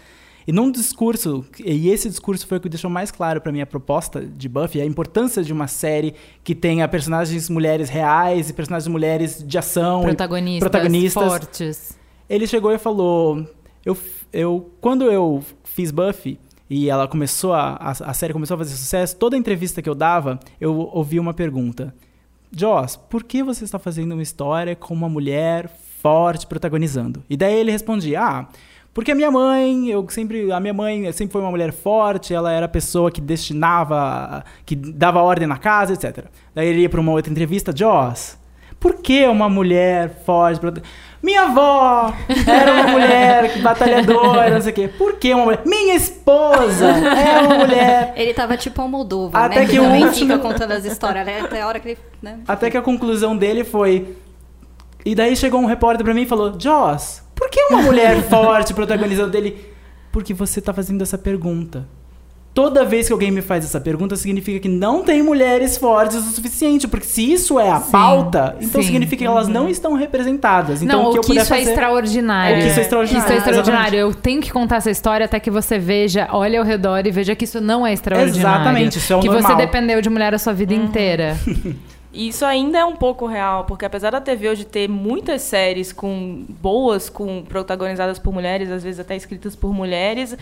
E num discurso, e esse discurso foi o que deixou mais claro para mim a proposta de Buffy, a importância de uma série que tenha personagens mulheres reais e personagens mulheres de ação, Protagonistas, protagonistas. fortes. Ele chegou e falou: eu, eu, quando eu fiz Buffy e ela começou a, a, a série começou a fazer sucesso, toda entrevista que eu dava, eu ouvi uma pergunta: Joss, por que você está fazendo uma história com uma mulher forte protagonizando? E daí ele respondia: Ah, porque a minha mãe, eu sempre, a minha mãe sempre foi uma mulher forte, ela era a pessoa que destinava, que dava ordem na casa, etc. Daí ele ia para uma outra entrevista, Joss, por que uma mulher forte? prota- Minha avó era uma mulher que- batalhadora, não sei o quê. Por que uma mulher? Minha esposa é uma mulher. Ele tava tipo um Moldova, Até né? que o também último- fica contando as histórias, né? Até a hora que ele... Né? Até que a conclusão dele foi. E daí chegou um repórter pra mim e falou: Joss, por que uma mulher forte protagonizando dele? Porque você tá fazendo essa pergunta. Toda vez que alguém me faz essa pergunta, significa que não tem mulheres fortes o suficiente. Porque se isso é a Sim, pauta, então sim. significa que elas não estão representadas. Então, não, o que que isso é fazer- extraordinário. O que isso é extraordinário, Isso é extraordinário. exatamente. Eu tenho que contar essa história até que você veja, olhe ao redor e veja que isso não é extraordinário. Exatamente, isso é o Que normal. você dependeu de mulher a sua vida inteira. E isso ainda é um pouco real, porque apesar da TV hoje ter muitas séries com boas, com protagonizadas por mulheres, às vezes até escritas por mulheres,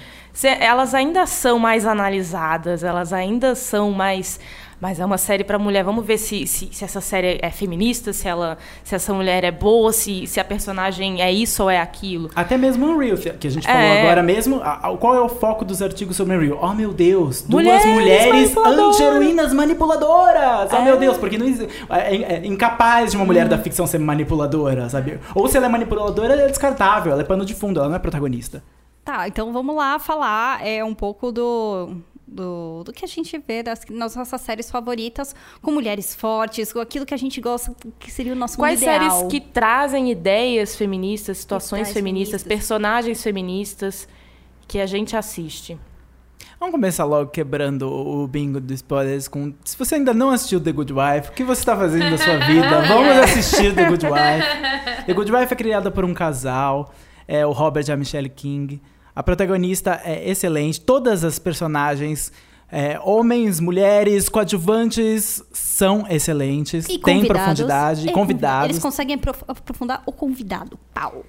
elas ainda são mais analisadas, elas ainda são mais mas é uma série para mulher. Vamos ver se, se, se essa série é feminista, se ela se essa mulher é boa, se, se a personagem é isso ou é aquilo. Até mesmo Unreal, que a gente falou É. agora mesmo. a- a- qual é o foco dos artigos sobre Unreal? Oh, meu Deus! Duas Mulheres mulheres manipuladoras. anti-heroínas manipuladoras! Oh, É. meu Deus! Porque não é, é- é incapaz de uma mulher da ficção ser manipuladora, sabe? Ou se ela é manipuladora, ela é descartável. Ela é pano de fundo, ela não é protagonista. Tá, então vamos lá falar é, um pouco do, do, do que a gente vê das, nas nossas séries favoritas, com mulheres fortes, com aquilo que a gente gosta, que seria o nosso Quais ideal. séries que trazem ideias feministas, situações feministas, feministas. personagens feministas que a gente assiste? Vamos começar logo quebrando o bingo dos spoilers com. Se você ainda não assistiu The Good Wife, o que você está fazendo da sua vida? Vamos assistir The Good Wife. The Good Wife é criada por um casal, é o Robert e a Michelle King. A protagonista é excelente, todas as personagens. é, homens, mulheres, coadjuvantes são excelentes, E têm convidados, profundidade, é, convidados. Eles conseguem aprof- aprofundar o convidado. Pau.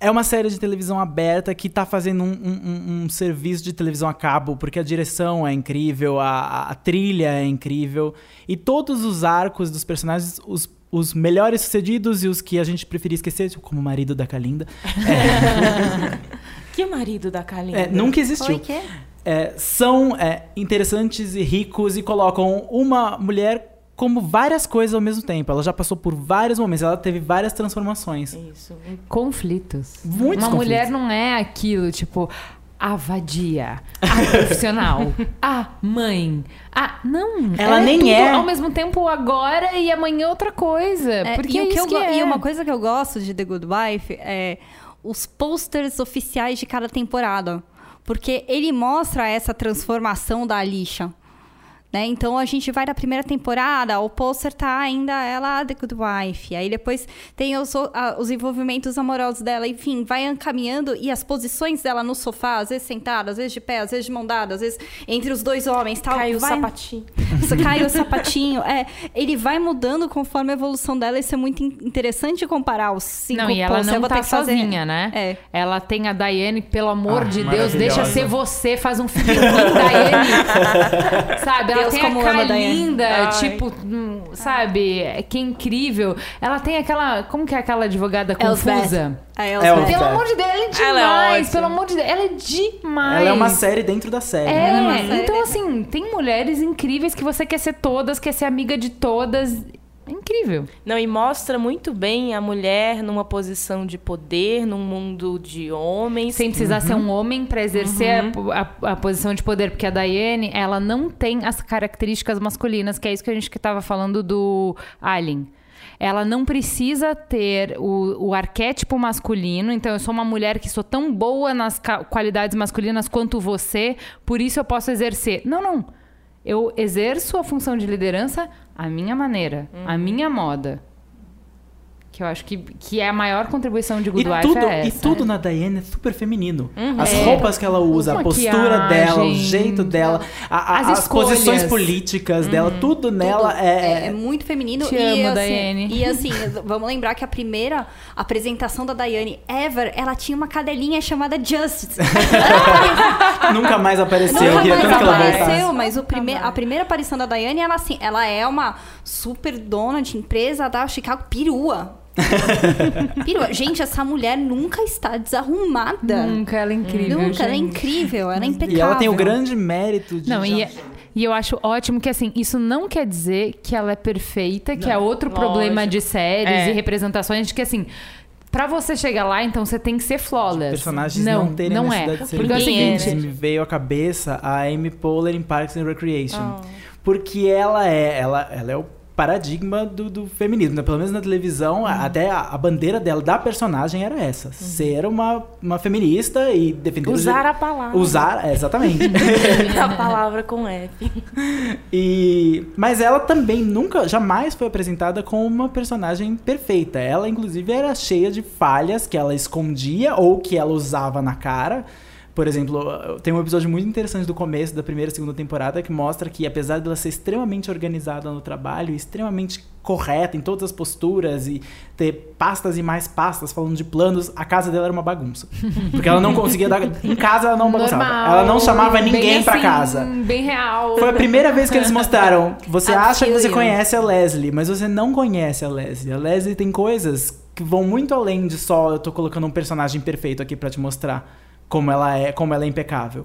É uma série de televisão aberta que tá fazendo um, um- um- serviço de televisão a cabo, porque a direção é incrível, a, a- trilha é incrível, e todos os arcos dos personagens, os, os melhores sucedidos e os que a gente preferia esquecer, tipo, como o marido da Kalinda, Que marido da Kalinda? é, nunca existiu. Oi, quê? é, são é, interessantes e ricos e colocam uma mulher como várias coisas ao mesmo tempo. Ela já passou por vários momentos, ela teve várias transformações. Isso. Conflitos. Muitos Uma conflitos. mulher não é aquilo, tipo, a vadia, a profissional, a mãe. A... Não. Ela é nem tudo é. Ao mesmo tempo agora e amanhã outra coisa. É, porque e, o é que isso eu que é. e uma coisa que eu gosto de The Good Wife é os posters oficiais de cada temporada. Porque ele mostra essa transformação da Alicia. Né? Então a gente vai na primeira temporada, o pôster tá ainda ela The Good Wife. Aí depois tem os, o- a- os envolvimentos amorosos dela, enfim, vai encaminhando e as posições dela no sofá, às vezes sentada, às vezes de pé, às vezes de mão dada, às vezes entre os dois homens, tal. Caiu o vai... sapatinho. Isso cai o sapatinho. É, ele vai mudando conforme a evolução dela. Isso é muito in- interessante comparar os cinco Não, e ela não tá que fazer- sozinha, né? É. Ela tem a Daiane, pelo amor Ah, de Deus, deixa ser você, faz um filho em mim, Daiane. sabe? Ela Deus tem a como ama a Daiane. Kalinda, Ai. tipo, hum, sabe? Que é incrível. Ela tem aquela. Como que é aquela advogada confusa? A É, Elsbeth. o- Pelo amor de Deus, ela é demais. Ela é pelo amor de Deus, ela é demais. Ela é uma série dentro da série. É, Ela é série então dentro- assim, tem mulheres incríveis que você quer ser todas, quer ser amiga de todas. É incrível. Não, e mostra muito bem a mulher numa posição de poder, num mundo de homens. Sem precisar ser Uhum. um homem pra exercer a po- a, a posição de poder, porque a Daiane, ela não tem as características masculinas, que é isso que a gente que tava falando do Alien. Ela não precisa ter o, o arquétipo masculino, então eu sou uma mulher que sou tão boa nas qualidades masculinas quanto você, por isso eu posso exercer. Não, não. Eu exerço a função de liderança à minha maneira, à minha moda. Que eu acho que, que é a maior contribuição de E Good Wife tudo, é e essa. tudo na Diane é super feminino. As É. roupas que ela usa, a postura Maquiagem. dela, o jeito dela, a- a- As as, posições políticas dela, tudo nela Tudo. é, é muito feminino. Te e, amo, assim, Daiane. E assim, vamos lembrar que a primeira apresentação da Daiane ever, ela tinha uma cadelinha chamada Justice. nunca mais apareceu. Eu Nunca mais tanto que ela apareceu, voltasse. mas o prime a primeira aparição da Daiane, ela assim, ela é uma super dona de empresa da Chicago perua. perua. Gente, essa mulher nunca está desarrumada. Nunca, ela é incrível. Nunca, ela é gente. incrível, ela é impecável. E ela tem o grande mérito de. Não, e, já- e eu acho ótimo que, assim, isso não quer dizer que ela é perfeita, que é outro Lógico. problema de séries É. e representações, de que, assim, pra você chegar lá, então você tem que ser flawless. personagens não, não, terem não é. necessidade de serem Porque é Ninguém é, seguinte, Me veio à cabeça a Amy Poehler em Parks and Recreation. Oh. Porque ela é, ela, ela é o paradigma do, do feminismo, né? Pelo menos na televisão, a- até a, a bandeira dela, da personagem, era essa. Ser uma, uma feminista e defender... Usar a palavra. Usar, é, exatamente. a palavra com F. E, mas ela também nunca, jamais foi apresentada como uma personagem perfeita. Ela, inclusive, era cheia de falhas que ela escondia ou que ela usava na cara. Por exemplo, tem um episódio muito interessante do começo da primeira e segunda temporada que mostra que, apesar dela ser extremamente organizada no trabalho, extremamente correta em todas as posturas e ter pastas e mais pastas falando de planos, a casa dela era uma bagunça. Porque ela não conseguia dar. Em casa ela não bagunçava. normal, ela não chamava ninguém pra assim, casa. Bem real. Foi a primeira vez que eles mostraram. Você acha que você conhece a Leslie, mas você não conhece a Leslie. A Leslie tem coisas que vão muito além de só eu tô colocando um personagem perfeito aqui pra te mostrar como ela é, como ela é impecável.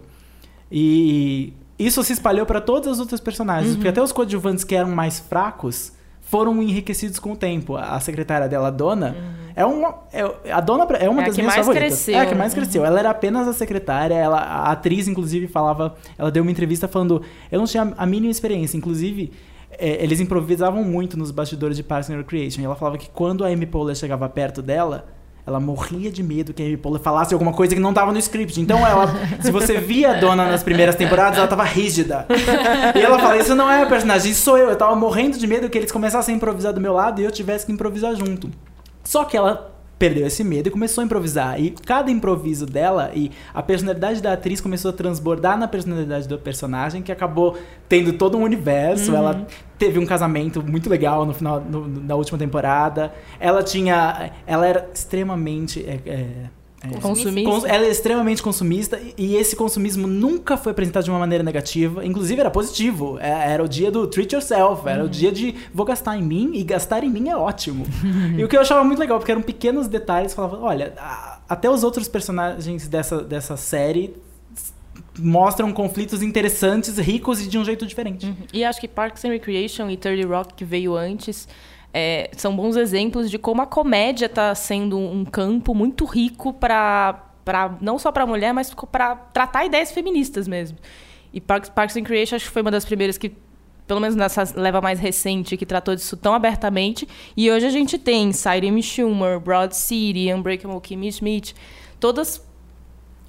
E isso se espalhou pra todas as outras personagens, Uhum. porque até os coadjuvantes que eram mais fracos foram enriquecidos com o tempo. A secretária dela, a Dona, é uma é, a Dona é uma Uhum. É a das que minhas mais favoritas. cresceu. É a que mais cresceu. Ela era apenas a secretária, ela, a atriz, inclusive, falava. Ela deu uma entrevista falando. Eu não tinha a mínima experiência. Inclusive, é, eles improvisavam muito nos bastidores de Parks and Recreation. E ela falava que quando a Amy Poehler chegava perto dela. Ela morria de medo que a Amy Poehler falasse alguma coisa que não tava no script. Então, ela, se você via a dona nas primeiras temporadas, ela tava rígida. E ela fala: Isso não é a personagem, isso sou eu. Eu tava morrendo de medo que eles começassem a improvisar do meu lado e eu tivesse que improvisar junto. Só que ela perdeu esse medo e começou a improvisar. E cada improviso dela e a personalidade da atriz começou a transbordar na personalidade do personagem, que acabou tendo todo um universo. Ela teve um casamento muito legal no final na última temporada. Ela tinha, ela era extremamente é, é, Consumista. Cons- ela é extremamente consumista e- esse consumismo nunca foi apresentado de uma maneira negativa. Inclusive era positivo. É- Era o dia do treat yourself, era o dia de vou gastar em mim e gastar em mim é ótimo. e o que eu achava muito legal, porque eram pequenos detalhes, falava, olha, a- até os outros personagens dessa, dessa série mostram conflitos interessantes, ricos e de um jeito diferente. E acho que Parks and Recreation e 30 Rock, que veio antes, é, são bons exemplos de como a comédia está sendo um campo muito rico para não só para a mulher, mas para tratar ideias feministas mesmo. E Parks, Parks and Recreation acho que foi uma das primeiras que pelo menos nessa leva mais recente, que tratou disso tão abertamente. E hoje a gente tem Cyril Schumer, Broad City, Unbreakable Kimmy Schmidt, todas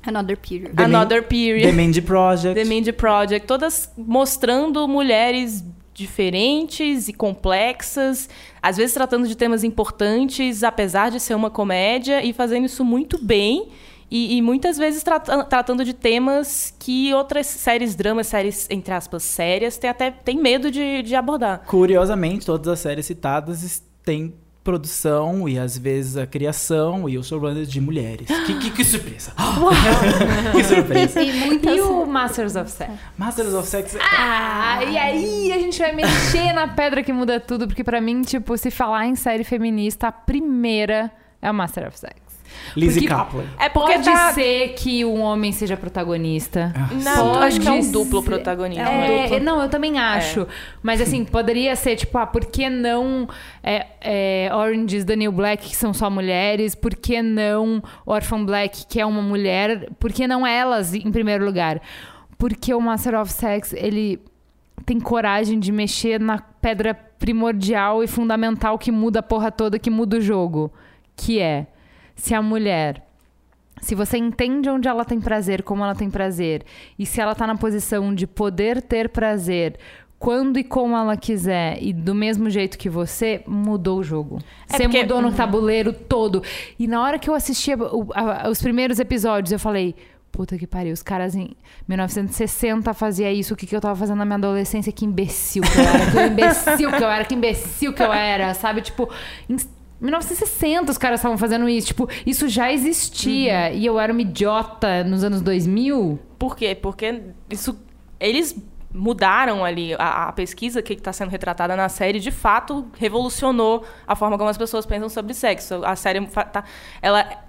Another Period. The Another Period. The Mandy Project. The Mindy Project, todas mostrando mulheres diferentes e complexas, às vezes tratando de temas importantes, apesar de ser uma comédia, e fazendo isso muito bem. E, e muitas vezes trata- tratando de temas que outras séries dramas, séries, entre aspas, sérias, têm até tem medo de, de abordar. Curiosamente, todas as séries citadas têm produção e às vezes a criação e o showrunner de mulheres. Que, que, que surpresa! que surpresa! E muitas... E o Masters of Sex? Masters of Sex. Ah, e aí a gente vai mexer na pedra que muda tudo, porque pra mim, tipo, se falar em série feminista, a primeira é o Master of Sex. Lizzie Porque- Kaplan. É porque Pode tá- ser que um homem seja protagonista. Não, Pode acho que é um ser. duplo protagonismo. É, duplo. não, eu também acho. Mas assim, poderia ser, tipo, ah, por que não é, é, Orange is the New Black, que são só mulheres? Por que não Orphan Black, que é uma mulher? Por que não elas, em primeiro lugar? Porque o Master of Sex, ele tem coragem de mexer na pedra primordial e fundamental que muda a porra toda, que muda o jogo. Que é, se a mulher se você entende onde ela tem prazer, como ela tem prazer, e se ela tá na posição de poder ter prazer quando e como ela quiser e do mesmo jeito que você, mudou o jogo. É você porque- mudou no Uhum. tabuleiro todo. E na hora que eu assistia os primeiros episódios, eu falei. Puta que pariu, os caras em 1960 fazia isso, o que, que eu tava fazendo na minha adolescência? Que imbecil que eu era, que imbecil que eu era, que imbecil que eu era, sabe? Tipo, 1960 os caras estavam fazendo isso. Tipo, isso já existia. E eu era uma idiota nos anos 2000. Por quê? Porque isso. Eles mudaram ali a, a pesquisa que está sendo retratada na série, de fato, revolucionou a forma como as pessoas pensam sobre sexo. A série tá, ela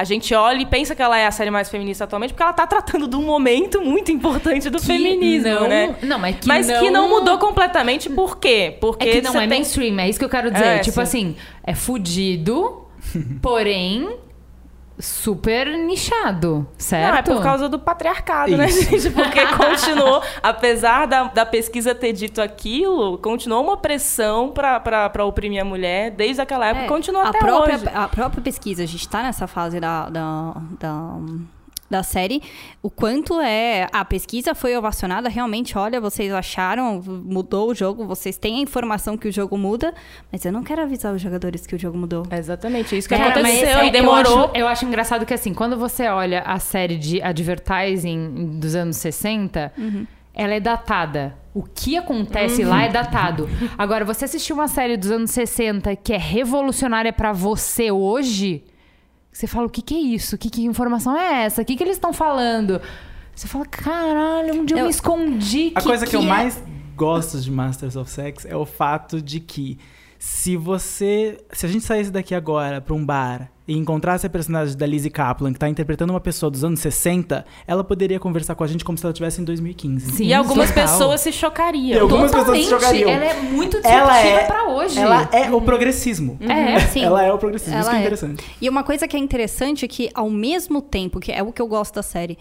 a gente olha e pensa que ela é a série mais feminista atualmente porque ela está tratando de um momento muito importante do Que feminismo, não- né? não, mas que mas que não não- mudou completamente por quê? Porque É que não é tem- mainstream, é isso que eu quero dizer. É, tipo sim. assim, é fudido, porém super nichado, certo? Não, é por causa do patriarcado, né, Isso. gente? Porque continuou, apesar da, da pesquisa ter dito aquilo, continuou uma pressão para oprimir a mulher desde aquela época, É, continua a até própria, hoje. A própria pesquisa, a gente tá nessa fase da, da, da, da série, o quanto é... A pesquisa foi ovacionada, realmente, olha, vocês acharam, mudou o jogo, vocês têm a informação que o jogo muda, mas eu não quero avisar os jogadores que o jogo mudou. É exatamente isso que Cara, mas aconteceu é- e demorou. Eu acho, eu acho engraçado que, assim, quando você olha a série de advertising dos anos 60, ela é datada. O que acontece lá é datado. Agora, você assistiu uma série dos anos 60 que é revolucionária pra você hoje, você fala, o que, que é isso? Que, que informação é essa? O que, que eles estão falando? Você fala, caralho, onde eu, Eu- me escondi? A coisa que, eu é?" mais gosto de Masters of Sex é o fato de que se você. Se a gente saísse daqui agora pra um bar e encontrasse a personagem da Lizzie Kaplan, que tá interpretando uma pessoa dos anos 60, ela poderia conversar com a gente como se ela estivesse em 2015. Sim, e algumas total. pessoas se chocariam. Eu- algumas pessoas se Totalmente. chocariam. Ela é muito Ela disruptiva é- pra hoje. Ela é o progressismo. É. Sim. Ela é o progressismo. Isso Ela que é é. interessante. E uma coisa que é interessante é que, ao mesmo tempo, que é o que eu gosto da série,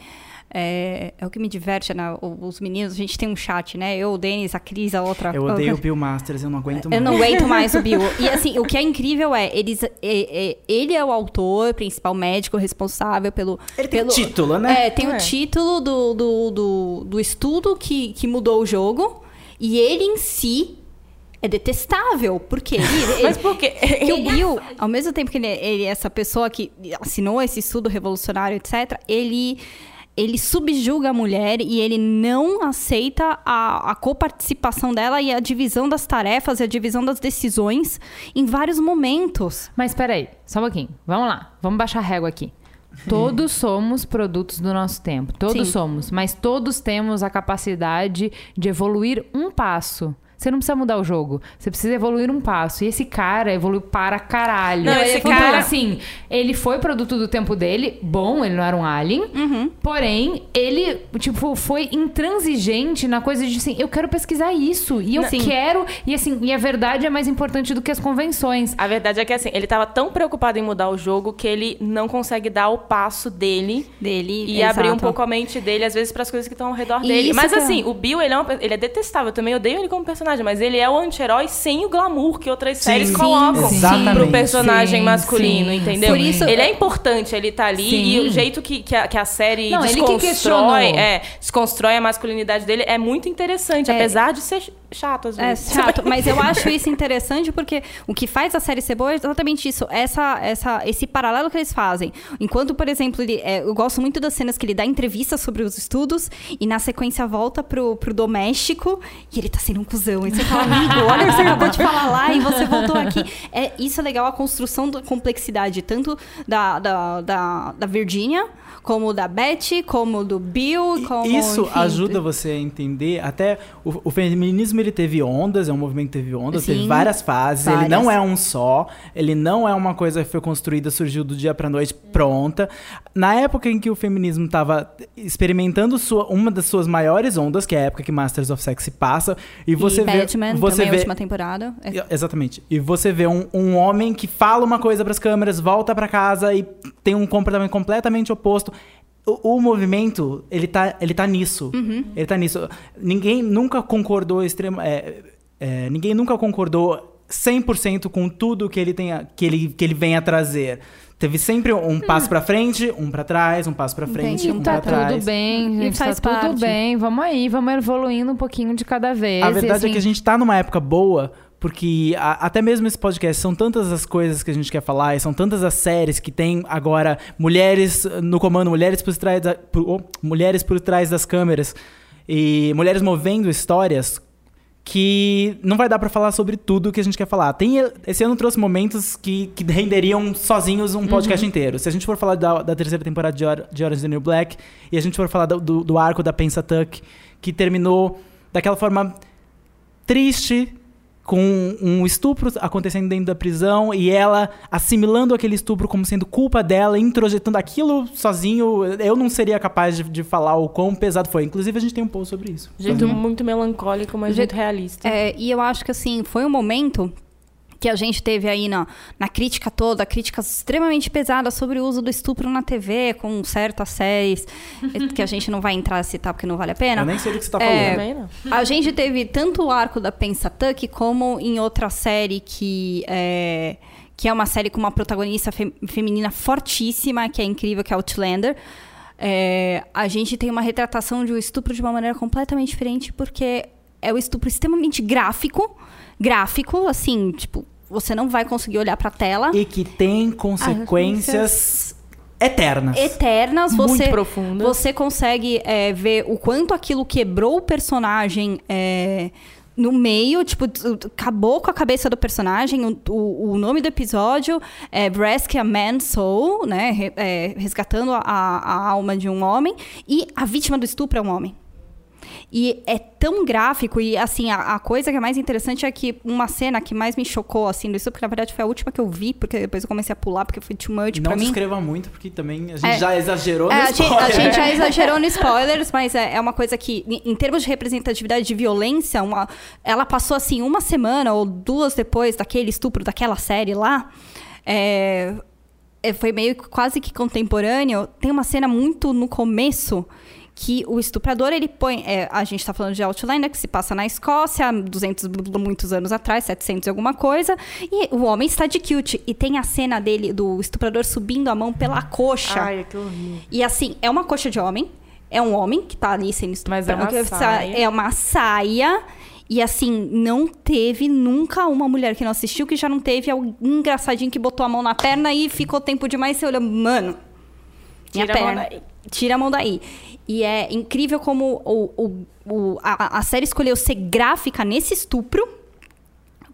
é, é o que me diverte, né? O- Os meninos, a gente tem um chat, né? Eu, o Denis, a Cris, a outra. Eu odeio o Bill Masters, eu não aguento mais. Eu não aguento mais o Bill. E assim, o que é incrível é, eles, é- é- ele é o autor, principal médico responsável pelo. Ele tem pelo, título, né? É, tem É. o título do, do, do, do estudo que, que mudou o jogo. E ele em si é detestável. Porque ele. ele Mas por quê? que o Bill, ao mesmo tempo que ele, ele é essa pessoa que assinou esse estudo revolucionário, etc., ele, ele subjuga a mulher e ele não aceita a, a coparticipação dela e a divisão das tarefas e a divisão das decisões em vários momentos. Mas peraí, só um pouquinho. Vamos lá, vamos baixar a régua aqui. Todos somos produtos do nosso tempo. Todos Sim. somos. Mas todos temos a capacidade de evoluir um passo. Você não precisa mudar o jogo. Você precisa evoluir um passo. E esse cara evoluiu para caralho. Não, esse Então, cara- assim, ele foi produto do tempo dele. Bom, ele não era um alien. Uhum. Porém, ele, tipo, foi intransigente na coisa de assim, eu quero pesquisar isso. E eu Sim. quero. E assim, e a verdade é mais importante do que as convenções. A verdade é que assim, ele tava tão preocupado em mudar o jogo que ele não consegue dar o passo dele Dele, e exato. abrir um pouco a mente dele, às vezes, para as coisas que estão ao redor dele. isso Mas é- assim, o Bill, ele é, um pe- ele é detestável. Eu também odeio ele como personagem, mas ele é o anti-herói sem o glamour que outras Sim, séries sim, colocam exatamente. pro personagem Sim, masculino, sim, entendeu? Por isso- ele é importante, ele tá ali Sim. e o jeito que, que, a, que a série Não, ele que desconstrói, questionou. é, desconstrói a masculinidade dele é muito interessante, É. apesar de ser chato às É vezes. chato, mas eu acho isso interessante porque o que faz a série ser boa é exatamente isso, essa, essa, esse paralelo que eles fazem. Enquanto, por exemplo, ele, é, eu gosto muito das cenas que ele dá entrevista sobre os estudos e na sequência volta pro, pro doméstico e ele tá sendo um cuzão. E você fala, amigo, olha o que você acabou de falar lá e você voltou aqui. É, isso é legal, a construção da complexidade, tanto da, da, da, da Virginia, como da Betty, como do Bill, como... Isso enfim, ajuda você a entender até o, o feminismo ele teve ondas, é um movimento que teve ondas, Sim, teve várias fases, ele várias. não é um só, ele não é uma coisa que foi construída, surgiu do dia pra noite pronta. Na época em que o feminismo estava experimentando sua, uma das suas maiores ondas, que é a época que Masters of Sex se passa, e você e vê Batman, você vê última temporada. É Exatamente. E você vê um, um homem que fala uma coisa pras câmeras, volta pra casa e tem um comportamento completamente oposto. O, o movimento, ele tá, ele tá nisso. Ele tá nisso. Ninguém nunca concordou extrema, é, é, ninguém nunca concordou 100% com tudo que ele, tenha, que, ele, que ele vem a trazer. Teve sempre um passo pra frente, um pra trás, um passo pra frente, Entendi. um tá pra trás. tudo bem, E gente. Tá faz tudo parte. bem. Vamos aí, vamos evoluindo um pouquinho de cada vez. A verdade e, é que a assim, gente tá numa época boa, porque a- até mesmo esse podcast são tantas as coisas que a gente quer falar, e são tantas as séries que tem agora mulheres no comando, mulheres por trás, da- por- oh, mulheres por trás das câmeras e mulheres movendo histórias que não vai dar pra falar sobre tudo que a gente quer falar. Tem esse ano trouxe momentos que, que renderiam sozinhos um podcast inteiro. Se a gente for falar da, da terceira temporada de, Or de Orange is the New Black e a gente for falar do, do, arco da Pensatuck que terminou daquela forma triste com um estupro acontecendo dentro da prisão e ela assimilando aquele estupro como sendo culpa dela, introjetando aquilo sozinho, eu não seria capaz de, de falar o quão pesado foi. Inclusive, a gente tem um post sobre isso. Jeito muito melancólico, mas Jeito- muito realista. É, e eu acho que assim, foi um momento que a gente teve aí na, na crítica toda, críticas extremamente pesadas sobre o uso do estupro na TV, com certas séries, que a gente não vai entrar a citar porque não vale a pena. Eu nem sei do que você tá É, falando. Também não. A gente teve tanto o arco da Pensatuck como em outra série que é, que é uma série com uma protagonista fe- feminina fortíssima, que é incrível, que é Outlander. É, a gente tem uma retratação de um estupro de uma maneira completamente diferente, porque é o estupro extremamente gráfico, gráfico, assim, tipo, você não vai conseguir olhar pra tela. E que tem consequências eternas. Eternas, Muito você profunda. você consegue é, ver o quanto aquilo quebrou o personagem é, no meio, tipo, acabou com a cabeça do personagem. O, o, o nome do episódio é Rescue a Man's Soul, né? re- é, resgatando a, a alma de um homem. E a vítima do estupro é um homem. E é tão gráfico, e assim, a, a coisa que é mais interessante é que uma cena que mais me chocou, assim, do estupro, que na verdade foi a última que eu vi, porque depois eu comecei a pular, porque foi too much Não pra mim. descreva muito, porque também a gente É. já exagerou É, no a, gente, a spoiler. gente já exagerou no spoilers, mas é, é uma coisa que, em, termos de representatividade de violência, uma- ela passou assim uma semana ou duas depois daquele estupro daquela série lá. é, é, foi meio que quase que contemporâneo. Tem uma cena muito no começo que o estuprador, ele põe... é, a gente tá falando de Outlander, que se passa na Escócia, 200 bl- bl- muitos anos atrás, 700 e alguma coisa. E o homem está de cute. E tem a cena dele, do estuprador subindo a mão pela coxa. Ai, que horrível. E assim, é uma coxa de homem. É um homem que tá ali sendo Mas é uma saia. É uma saia. E assim, não teve nunca uma mulher que não assistiu que já não teve algum engraçadinho que botou a mão na perna e ficou tempo demais você olha, mano. Minha Tira perna. Tira a mão daí. E é incrível como o, o, o- a, a série escolheu ser gráfica nesse estupro,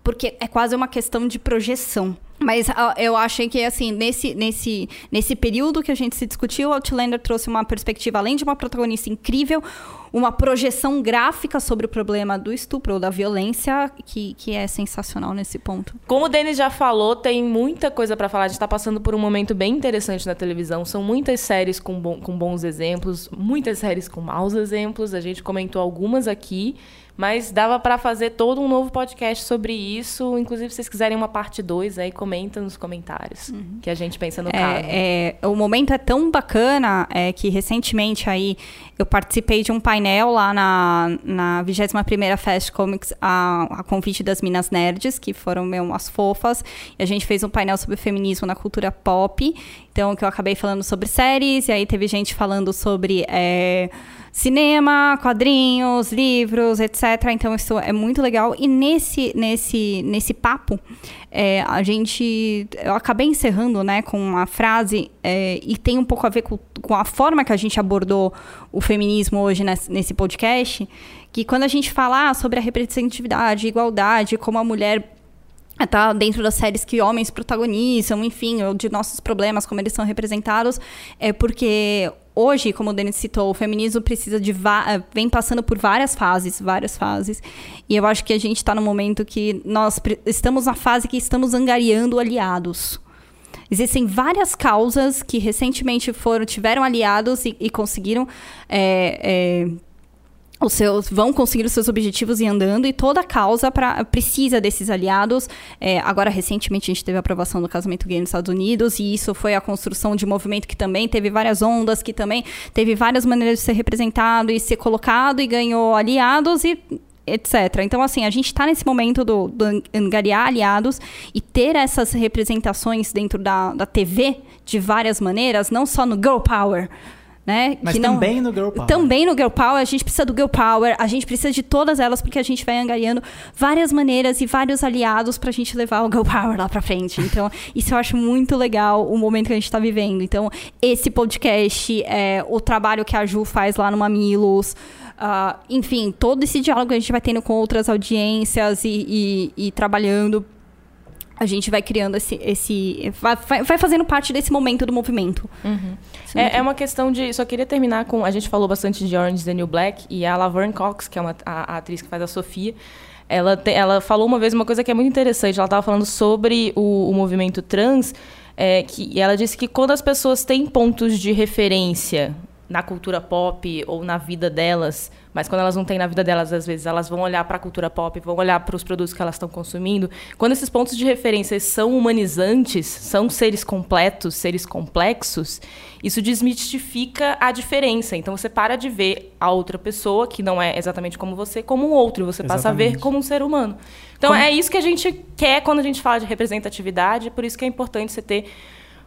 porque é quase uma questão de projeção. Mas eu achei que, assim, nesse, nesse, nesse período que a gente se discutiu, Outlander trouxe uma perspectiva, além de uma protagonista incrível, uma projeção gráfica sobre o problema do estupro ou da violência, que, que é sensacional nesse ponto. Como o Denis já falou, tem muita coisa para falar. A gente está passando por um momento bem interessante na televisão. São muitas séries com, bom, com bons exemplos, muitas séries com maus exemplos. A gente comentou algumas aqui. Mas dava para fazer todo um novo podcast sobre isso. Inclusive, se vocês quiserem uma parte 2, aí comenta nos comentários. Uhum. Que a gente pensa no é, caso. É, o momento é tão bacana é, que recentemente aí eu participei de um painel lá na, na 21ª Fast Comics, a, a convite das Minas Nerds, que foram meu, umas fofas. E a gente fez um painel sobre feminismo na cultura pop. Então, que eu acabei falando sobre séries, e aí teve gente falando sobre... É, cinema, quadrinhos, livros, etc. Então isso é muito legal. E nesse, nesse, nesse papo, é, a gente. Eu acabei encerrando né, com uma frase, é, e tem um pouco a ver com, com, a forma que a gente abordou o feminismo hoje nesse, nesse podcast. Que quando a gente fala sobre a representatividade, igualdade, como a mulher tá dentro das séries que homens protagonizam, enfim, ou de nossos problemas, como eles são representados, é porque hoje, como o Denis citou, o feminismo precisa de eh, vem passando por várias fases, várias fases. E eu acho que a gente está no momento que nós estamos na fase que estamos angariando aliados. Existem várias causas que recentemente foram tiveram aliados e, e conseguiram é, é, os seus vão conseguir os seus objetivos e andando e toda a causa pra, precisa desses aliados. É, agora, recentemente, a gente teve a aprovação do casamento gay nos Estados Unidos e isso foi a construção de movimento que também teve várias ondas, que também teve várias maneiras de ser representado e ser colocado e ganhou aliados e etc. Então, assim, a gente está nesse momento do, do angariar aliados e ter essas representações dentro da, da TV de várias maneiras, não só no Girl Power, né? Mas que também não, no Girl Power. Também no Girl Power, a gente precisa do Girl Power, a gente precisa de todas elas, porque a gente vai angariando várias maneiras e vários aliados pra gente levar o Girl Power lá pra frente. Então, isso eu acho muito legal, o momento que a gente tá vivendo. Então, esse podcast, é, o trabalho que a Ju faz lá no Mamilos, uh, enfim, todo esse diálogo que a gente vai tendo com outras audiências e, e, e trabalhando a gente vai criando esse. esse vai, vai fazendo parte desse momento do movimento. Uhum. É, é, uma questão de. Só queria terminar com. A gente falou bastante de Orange is the New Black e a Laverne Cox, que é uma, a, a atriz que faz a Sofia. Ela, te, ela falou uma vez uma coisa que é muito interessante. Ela estava falando sobre o, o movimento trans. É, que, e ela disse que quando as pessoas têm pontos de referência na cultura pop ou na vida delas, mas quando elas não têm na vida delas, às vezes elas vão olhar para a cultura pop, vão olhar para os produtos que elas estão consumindo. Quando esses pontos de referência são humanizantes, são seres completos, seres complexos, isso desmistifica a diferença. Então você para de ver a outra pessoa, que não é exatamente como você, como um outro, você passa exatamente. a ver como um ser humano. Então como... é isso que a gente quer quando a gente fala de representatividade, por isso que é importante você ter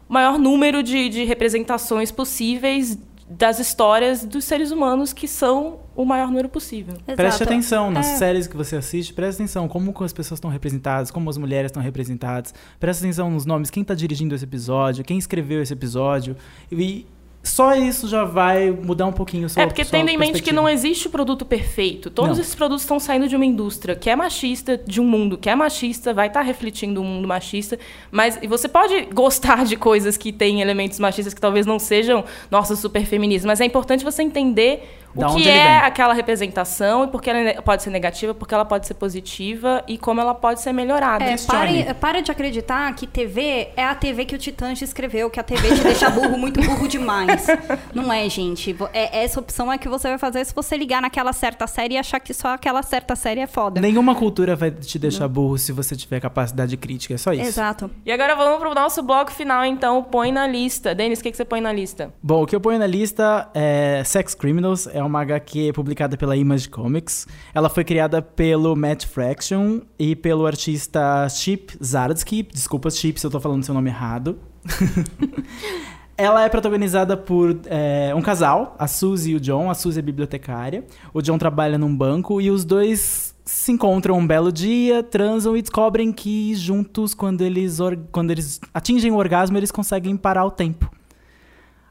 o maior número de, de representações possíveis das histórias dos seres humanos que são o maior número possível. Exato. Preste atenção nas é. séries que você assiste, preste atenção como as pessoas estão representadas, como as mulheres estão representadas. Preste atenção nos nomes, quem está dirigindo esse episódio, quem escreveu esse episódio. E só isso já vai mudar um pouquinho o seu É, porque tendo em mente que não existe o produto perfeito. Todos não. esses produtos estão saindo de uma indústria que é machista, de um mundo que é machista, vai estar tá refletindo um mundo machista. Mas você pode gostar de coisas que têm elementos machistas que talvez não sejam, nossa, super feministas. Mas é importante você entender o que é aquela representação e porque ela pode ser negativa, porque ela pode ser positiva e como ela pode ser melhorada. É, pare, para de acreditar que TV é a TV que o Titãs escreveu, que a TV te deixa burro, muito burro demais. Não é, gente. É, essa opção é que você vai fazer se você ligar naquela certa série e achar que só aquela certa série é foda. Nenhuma cultura vai te deixar burro se você tiver capacidade crítica, é só isso. Exato. E agora vamos pro nosso bloco final, então. Põe na lista. Denis, o que, que você põe na lista? Bom, o que eu ponho na lista é Sex Criminals, é uma HQ publicada pela Image Comics. Ela foi criada pelo Matt Fraction e pelo artista Chip Zdarsky. Desculpa, Chip, se eu tô falando seu nome errado. Ela é protagonizada por é, um casal, a Suzy e o John. A Suzy é bibliotecária. O John trabalha num banco e os dois se encontram um belo dia, transam e descobrem que juntos, quando eles, quando eles atingem o orgasmo, eles conseguem parar o tempo.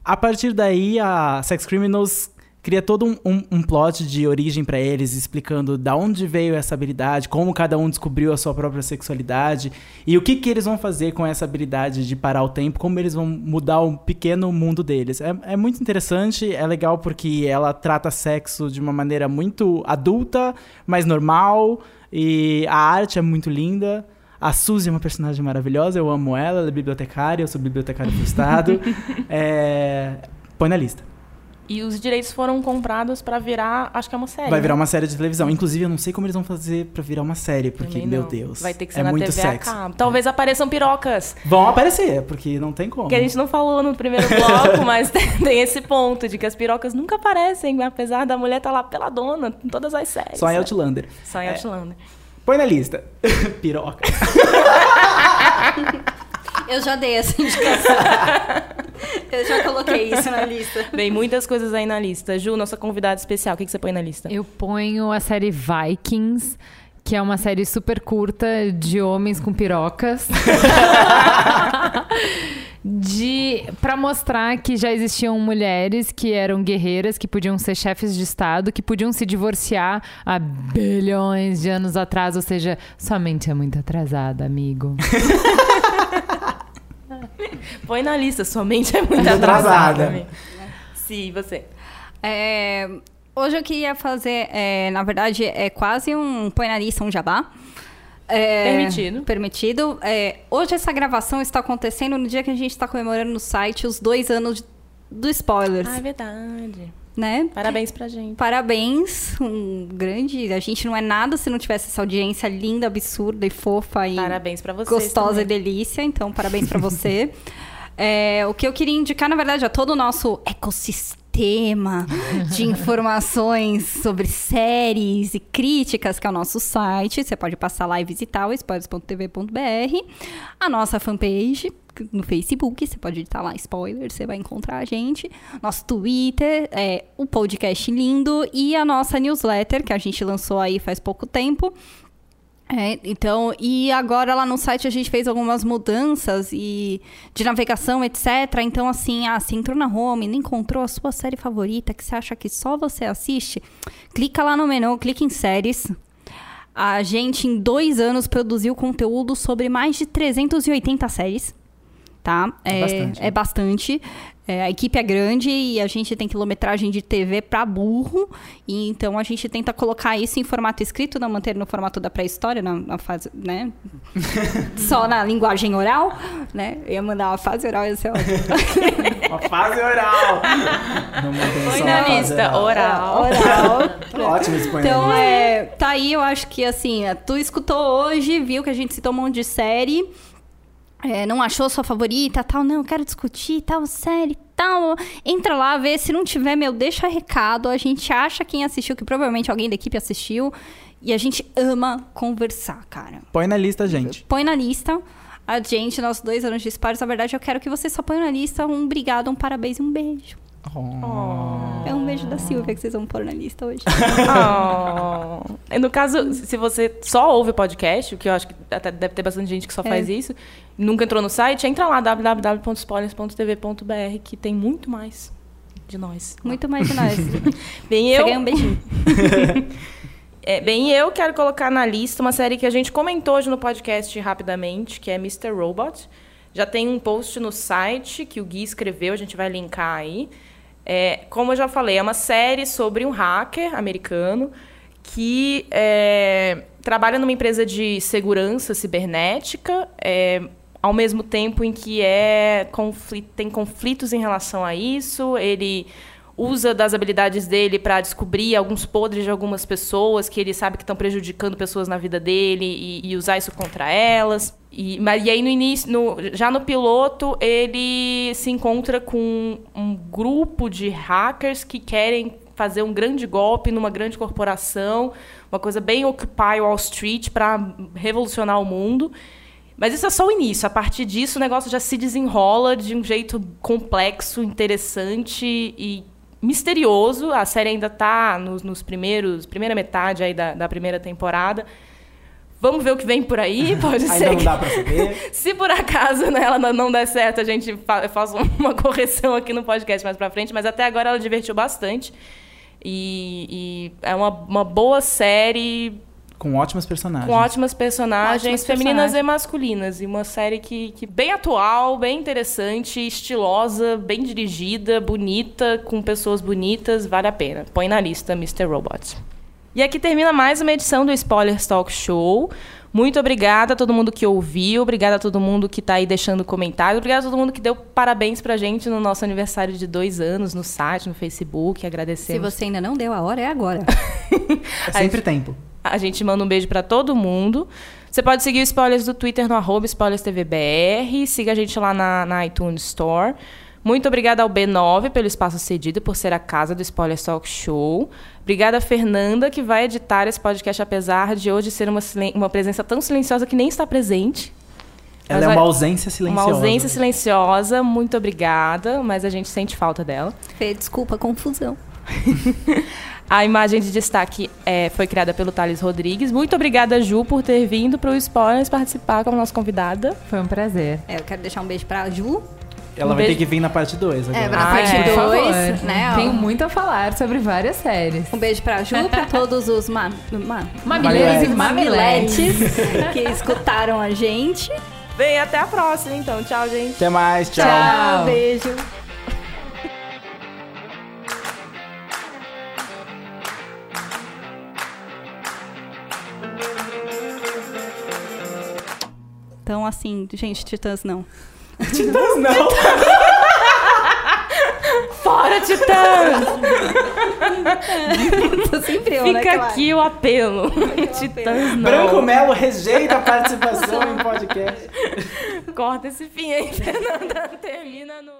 A partir daí, a Sex Criminals cria todo um, um, um plot de origem pra eles, explicando da onde veio essa habilidade, como cada um descobriu a sua própria sexualidade e o que, que eles vão fazer com essa habilidade de parar o tempo, como eles vão mudar o pequeno mundo deles. É, é muito interessante, é legal porque ela trata sexo de uma maneira muito adulta, mas normal, e a arte é muito linda. A Suzy é uma personagem maravilhosa, eu amo ela, ela é bibliotecária, eu sou bibliotecário frustrado. é... Põe na lista. E os direitos foram comprados pra virar, acho que é uma série. Vai né? virar uma série de televisão. Inclusive, eu não sei como eles vão fazer pra virar uma série, porque, meu. Deus. Vai ter que ser é na muito TV sexo. Talvez apareçam pirocas. Vão aparecer, porque não tem como. Que a gente não falou no primeiro bloco, mas tem, tem esse ponto de que as pirocas nunca aparecem, apesar da mulher estar lá peladona em todas as séries. Só em? Outlander. Só em É. Outlander. Põe na lista. Piroca. Eu já dei essa indicação. Eu já coloquei isso na lista. Bem, muitas coisas aí na lista. Ju, nossa convidada especial, o que, que você põe na lista? Eu ponho a série Vikings, que é uma série super curta de homens com pirocas. de para mostrar que já existiam mulheres que eram guerreiras, que podiam ser chefes de estado, que podiam se divorciar há bilhões de anos atrás, ou seja, sua mente é muito atrasada, amigo. Põe na lista, sua mente é muito atrasada. Sim, você. É, hoje eu queria fazer, é, na verdade, é quase um põe na lista, um jabá. É, Permitido. Permitido. É, hoje essa gravação está acontecendo no dia que a gente está comemorando no site os dois anos de- do Spoilers, Ah, é verdade. Né? Parabéns pra gente. Parabéns, um grande. A gente não é nada se não tivesse essa audiência linda, absurda e fofa e Parabéns pra vocês. gostosa e também. delícia. Então, parabéns pra você. É, o que eu queria indicar, na verdade, a todo o nosso ecossistema de informações sobre séries e críticas, que é o nosso site. Você pode passar lá e visitar o spoilers.tv.br. A nossa fanpage no Facebook, você pode digitar lá spoiler, você vai encontrar a gente. Nosso Twitter, é, o podcast lindo e a nossa newsletter, que a gente lançou aí faz pouco tempo. É, então, e agora lá no site a gente fez algumas mudanças e de navegação, etc. Então, assim, ah, você entrou na home, não encontrou a sua série favorita, que você acha que só você assiste, clica lá no menu, clica em séries. A gente, em dois anos, produziu conteúdo sobre mais de 380 séries. Tá? É bastante, né? É bastante. É, a equipe é grande e a gente tem quilometragem de TV pra burro. E então a gente tenta colocar isso em formato escrito, não manter no formato da pré-história, na, na fase, né? Só na linguagem oral, né? Eu ia mandar uma fase oral, ia ser ótimo. Uma fase oral. Não mantém só na lista, oral. oral. Tá ótimo esse põe na Então, é, tá aí, eu acho que assim, tu escutou hoje, viu que a gente citou um monte de série, é, não achou sua favorita, tal, não, quero discutir, tal, série, tal. Entra lá, vê, se não tiver, meu, deixa recado, a gente acha quem assistiu, que provavelmente alguém da equipe assistiu, e a gente ama conversar, cara. Põe na lista, gente. Põe na lista. A gente, nossos dois anos de spoilers, na verdade, eu quero que você só ponha na lista um obrigado, um parabéns e um beijo. Oh. É um beijo da Silvia que vocês vão pôr na lista hoje. Oh. E No caso, se você só ouve o podcast, o que eu acho que até deve ter bastante gente que só É. faz isso, nunca entrou no site, entra lá, www.spoilers.tv.br, que tem muito mais de nós. Muito mais de nós. Bem, Você eu, ganha um beijinho. é, bem, eu quero colocar na lista uma série que a gente comentou hoje no podcast rapidamente, que é Mr. Robot. Já tem um post no site que o Gui escreveu, a gente vai linkar aí. É, como eu já falei, é uma série sobre um hacker americano que é, trabalha numa empresa de segurança cibernética, é, ao mesmo tempo em que é confli- tem conflitos em relação a isso. Ele usa das habilidades dele para descobrir alguns podres de algumas pessoas que ele sabe que estão prejudicando pessoas na vida dele e, e usar isso contra elas. E, mas, e aí no início, no- já no piloto, ele se encontra com um grupo de hackers que querem fazer um grande golpe numa grande corporação, uma coisa bem Occupy Wall Street para revolucionar o mundo. Mas isso é só o início. A partir disso, o negócio já se desenrola de um jeito complexo, interessante e misterioso. A série ainda está nos, nos primeiros, primeira metade aí da, da primeira temporada. Vamos ver o que vem por aí. Pode Ainda ser não que, dá pra saber. se por acaso né, ela não- não der certo, a gente fa faz uma correção aqui no podcast mais pra frente. Mas até agora ela divertiu bastante. E, e é uma, uma boa série Com ótimas personagens. com ótimas personagens, Ótimas femininas personagens. e masculinas. E uma série que, que bem atual, bem interessante, estilosa, bem dirigida, bonita, com pessoas bonitas, vale a pena. Põe na lista Mr. Robot. E aqui termina mais uma edição do Spoilers Talk Show. Muito obrigada a todo mundo que ouviu, obrigada a todo mundo que está aí deixando comentário, obrigada a todo mundo que deu parabéns pra gente no nosso aniversário de dois anos, no site, no Facebook, Se agradecemos. você ainda não deu a hora, é agora. É sempre tempo. A gente manda um beijo pra todo mundo. Você pode seguir o Spoilers do Twitter no arroba SpoilersTVBR. Siga a gente lá na, na iTunes Store. Muito obrigada ao B9 pelo espaço cedido, por ser a casa do Spoilers Talk Show. Obrigada Fernanda, que vai editar esse podcast, apesar de hoje ser uma, uma presença tão silenciosa que nem está presente. Ela Mas é uma ausência silenciosa. Uma ausência silenciosa. Muito obrigada, mas a gente sente falta dela. Fê, desculpa a confusão. A imagem de destaque é, foi criada pelo Thales Rodrigues. Muito obrigada, Ju, por ter vindo para o Spoilers participar como nossa convidada. Foi um prazer. É, eu quero deixar um beijo pra Ju. Ela Um vai beijo. ter que vir na parte 2 agora. É, na Ah, parte é. Por favor. 2, né? ó. Tenho muito a falar sobre várias séries. Um beijo pra Ju, pra todos os ma ma Mamiletes e que escutaram a gente. Bem, até a próxima, então. Tchau, gente. Até mais, tchau. Tchau. Beijo. Então, assim, gente, Titãs não. Titãs não. Fora, Titãs! Tô eu, né, Fica claro. aqui o apelo. Titãs não. Branco Melo rejeita a participação em podcast. Corta esse fim aí, Fernanda. Termina no...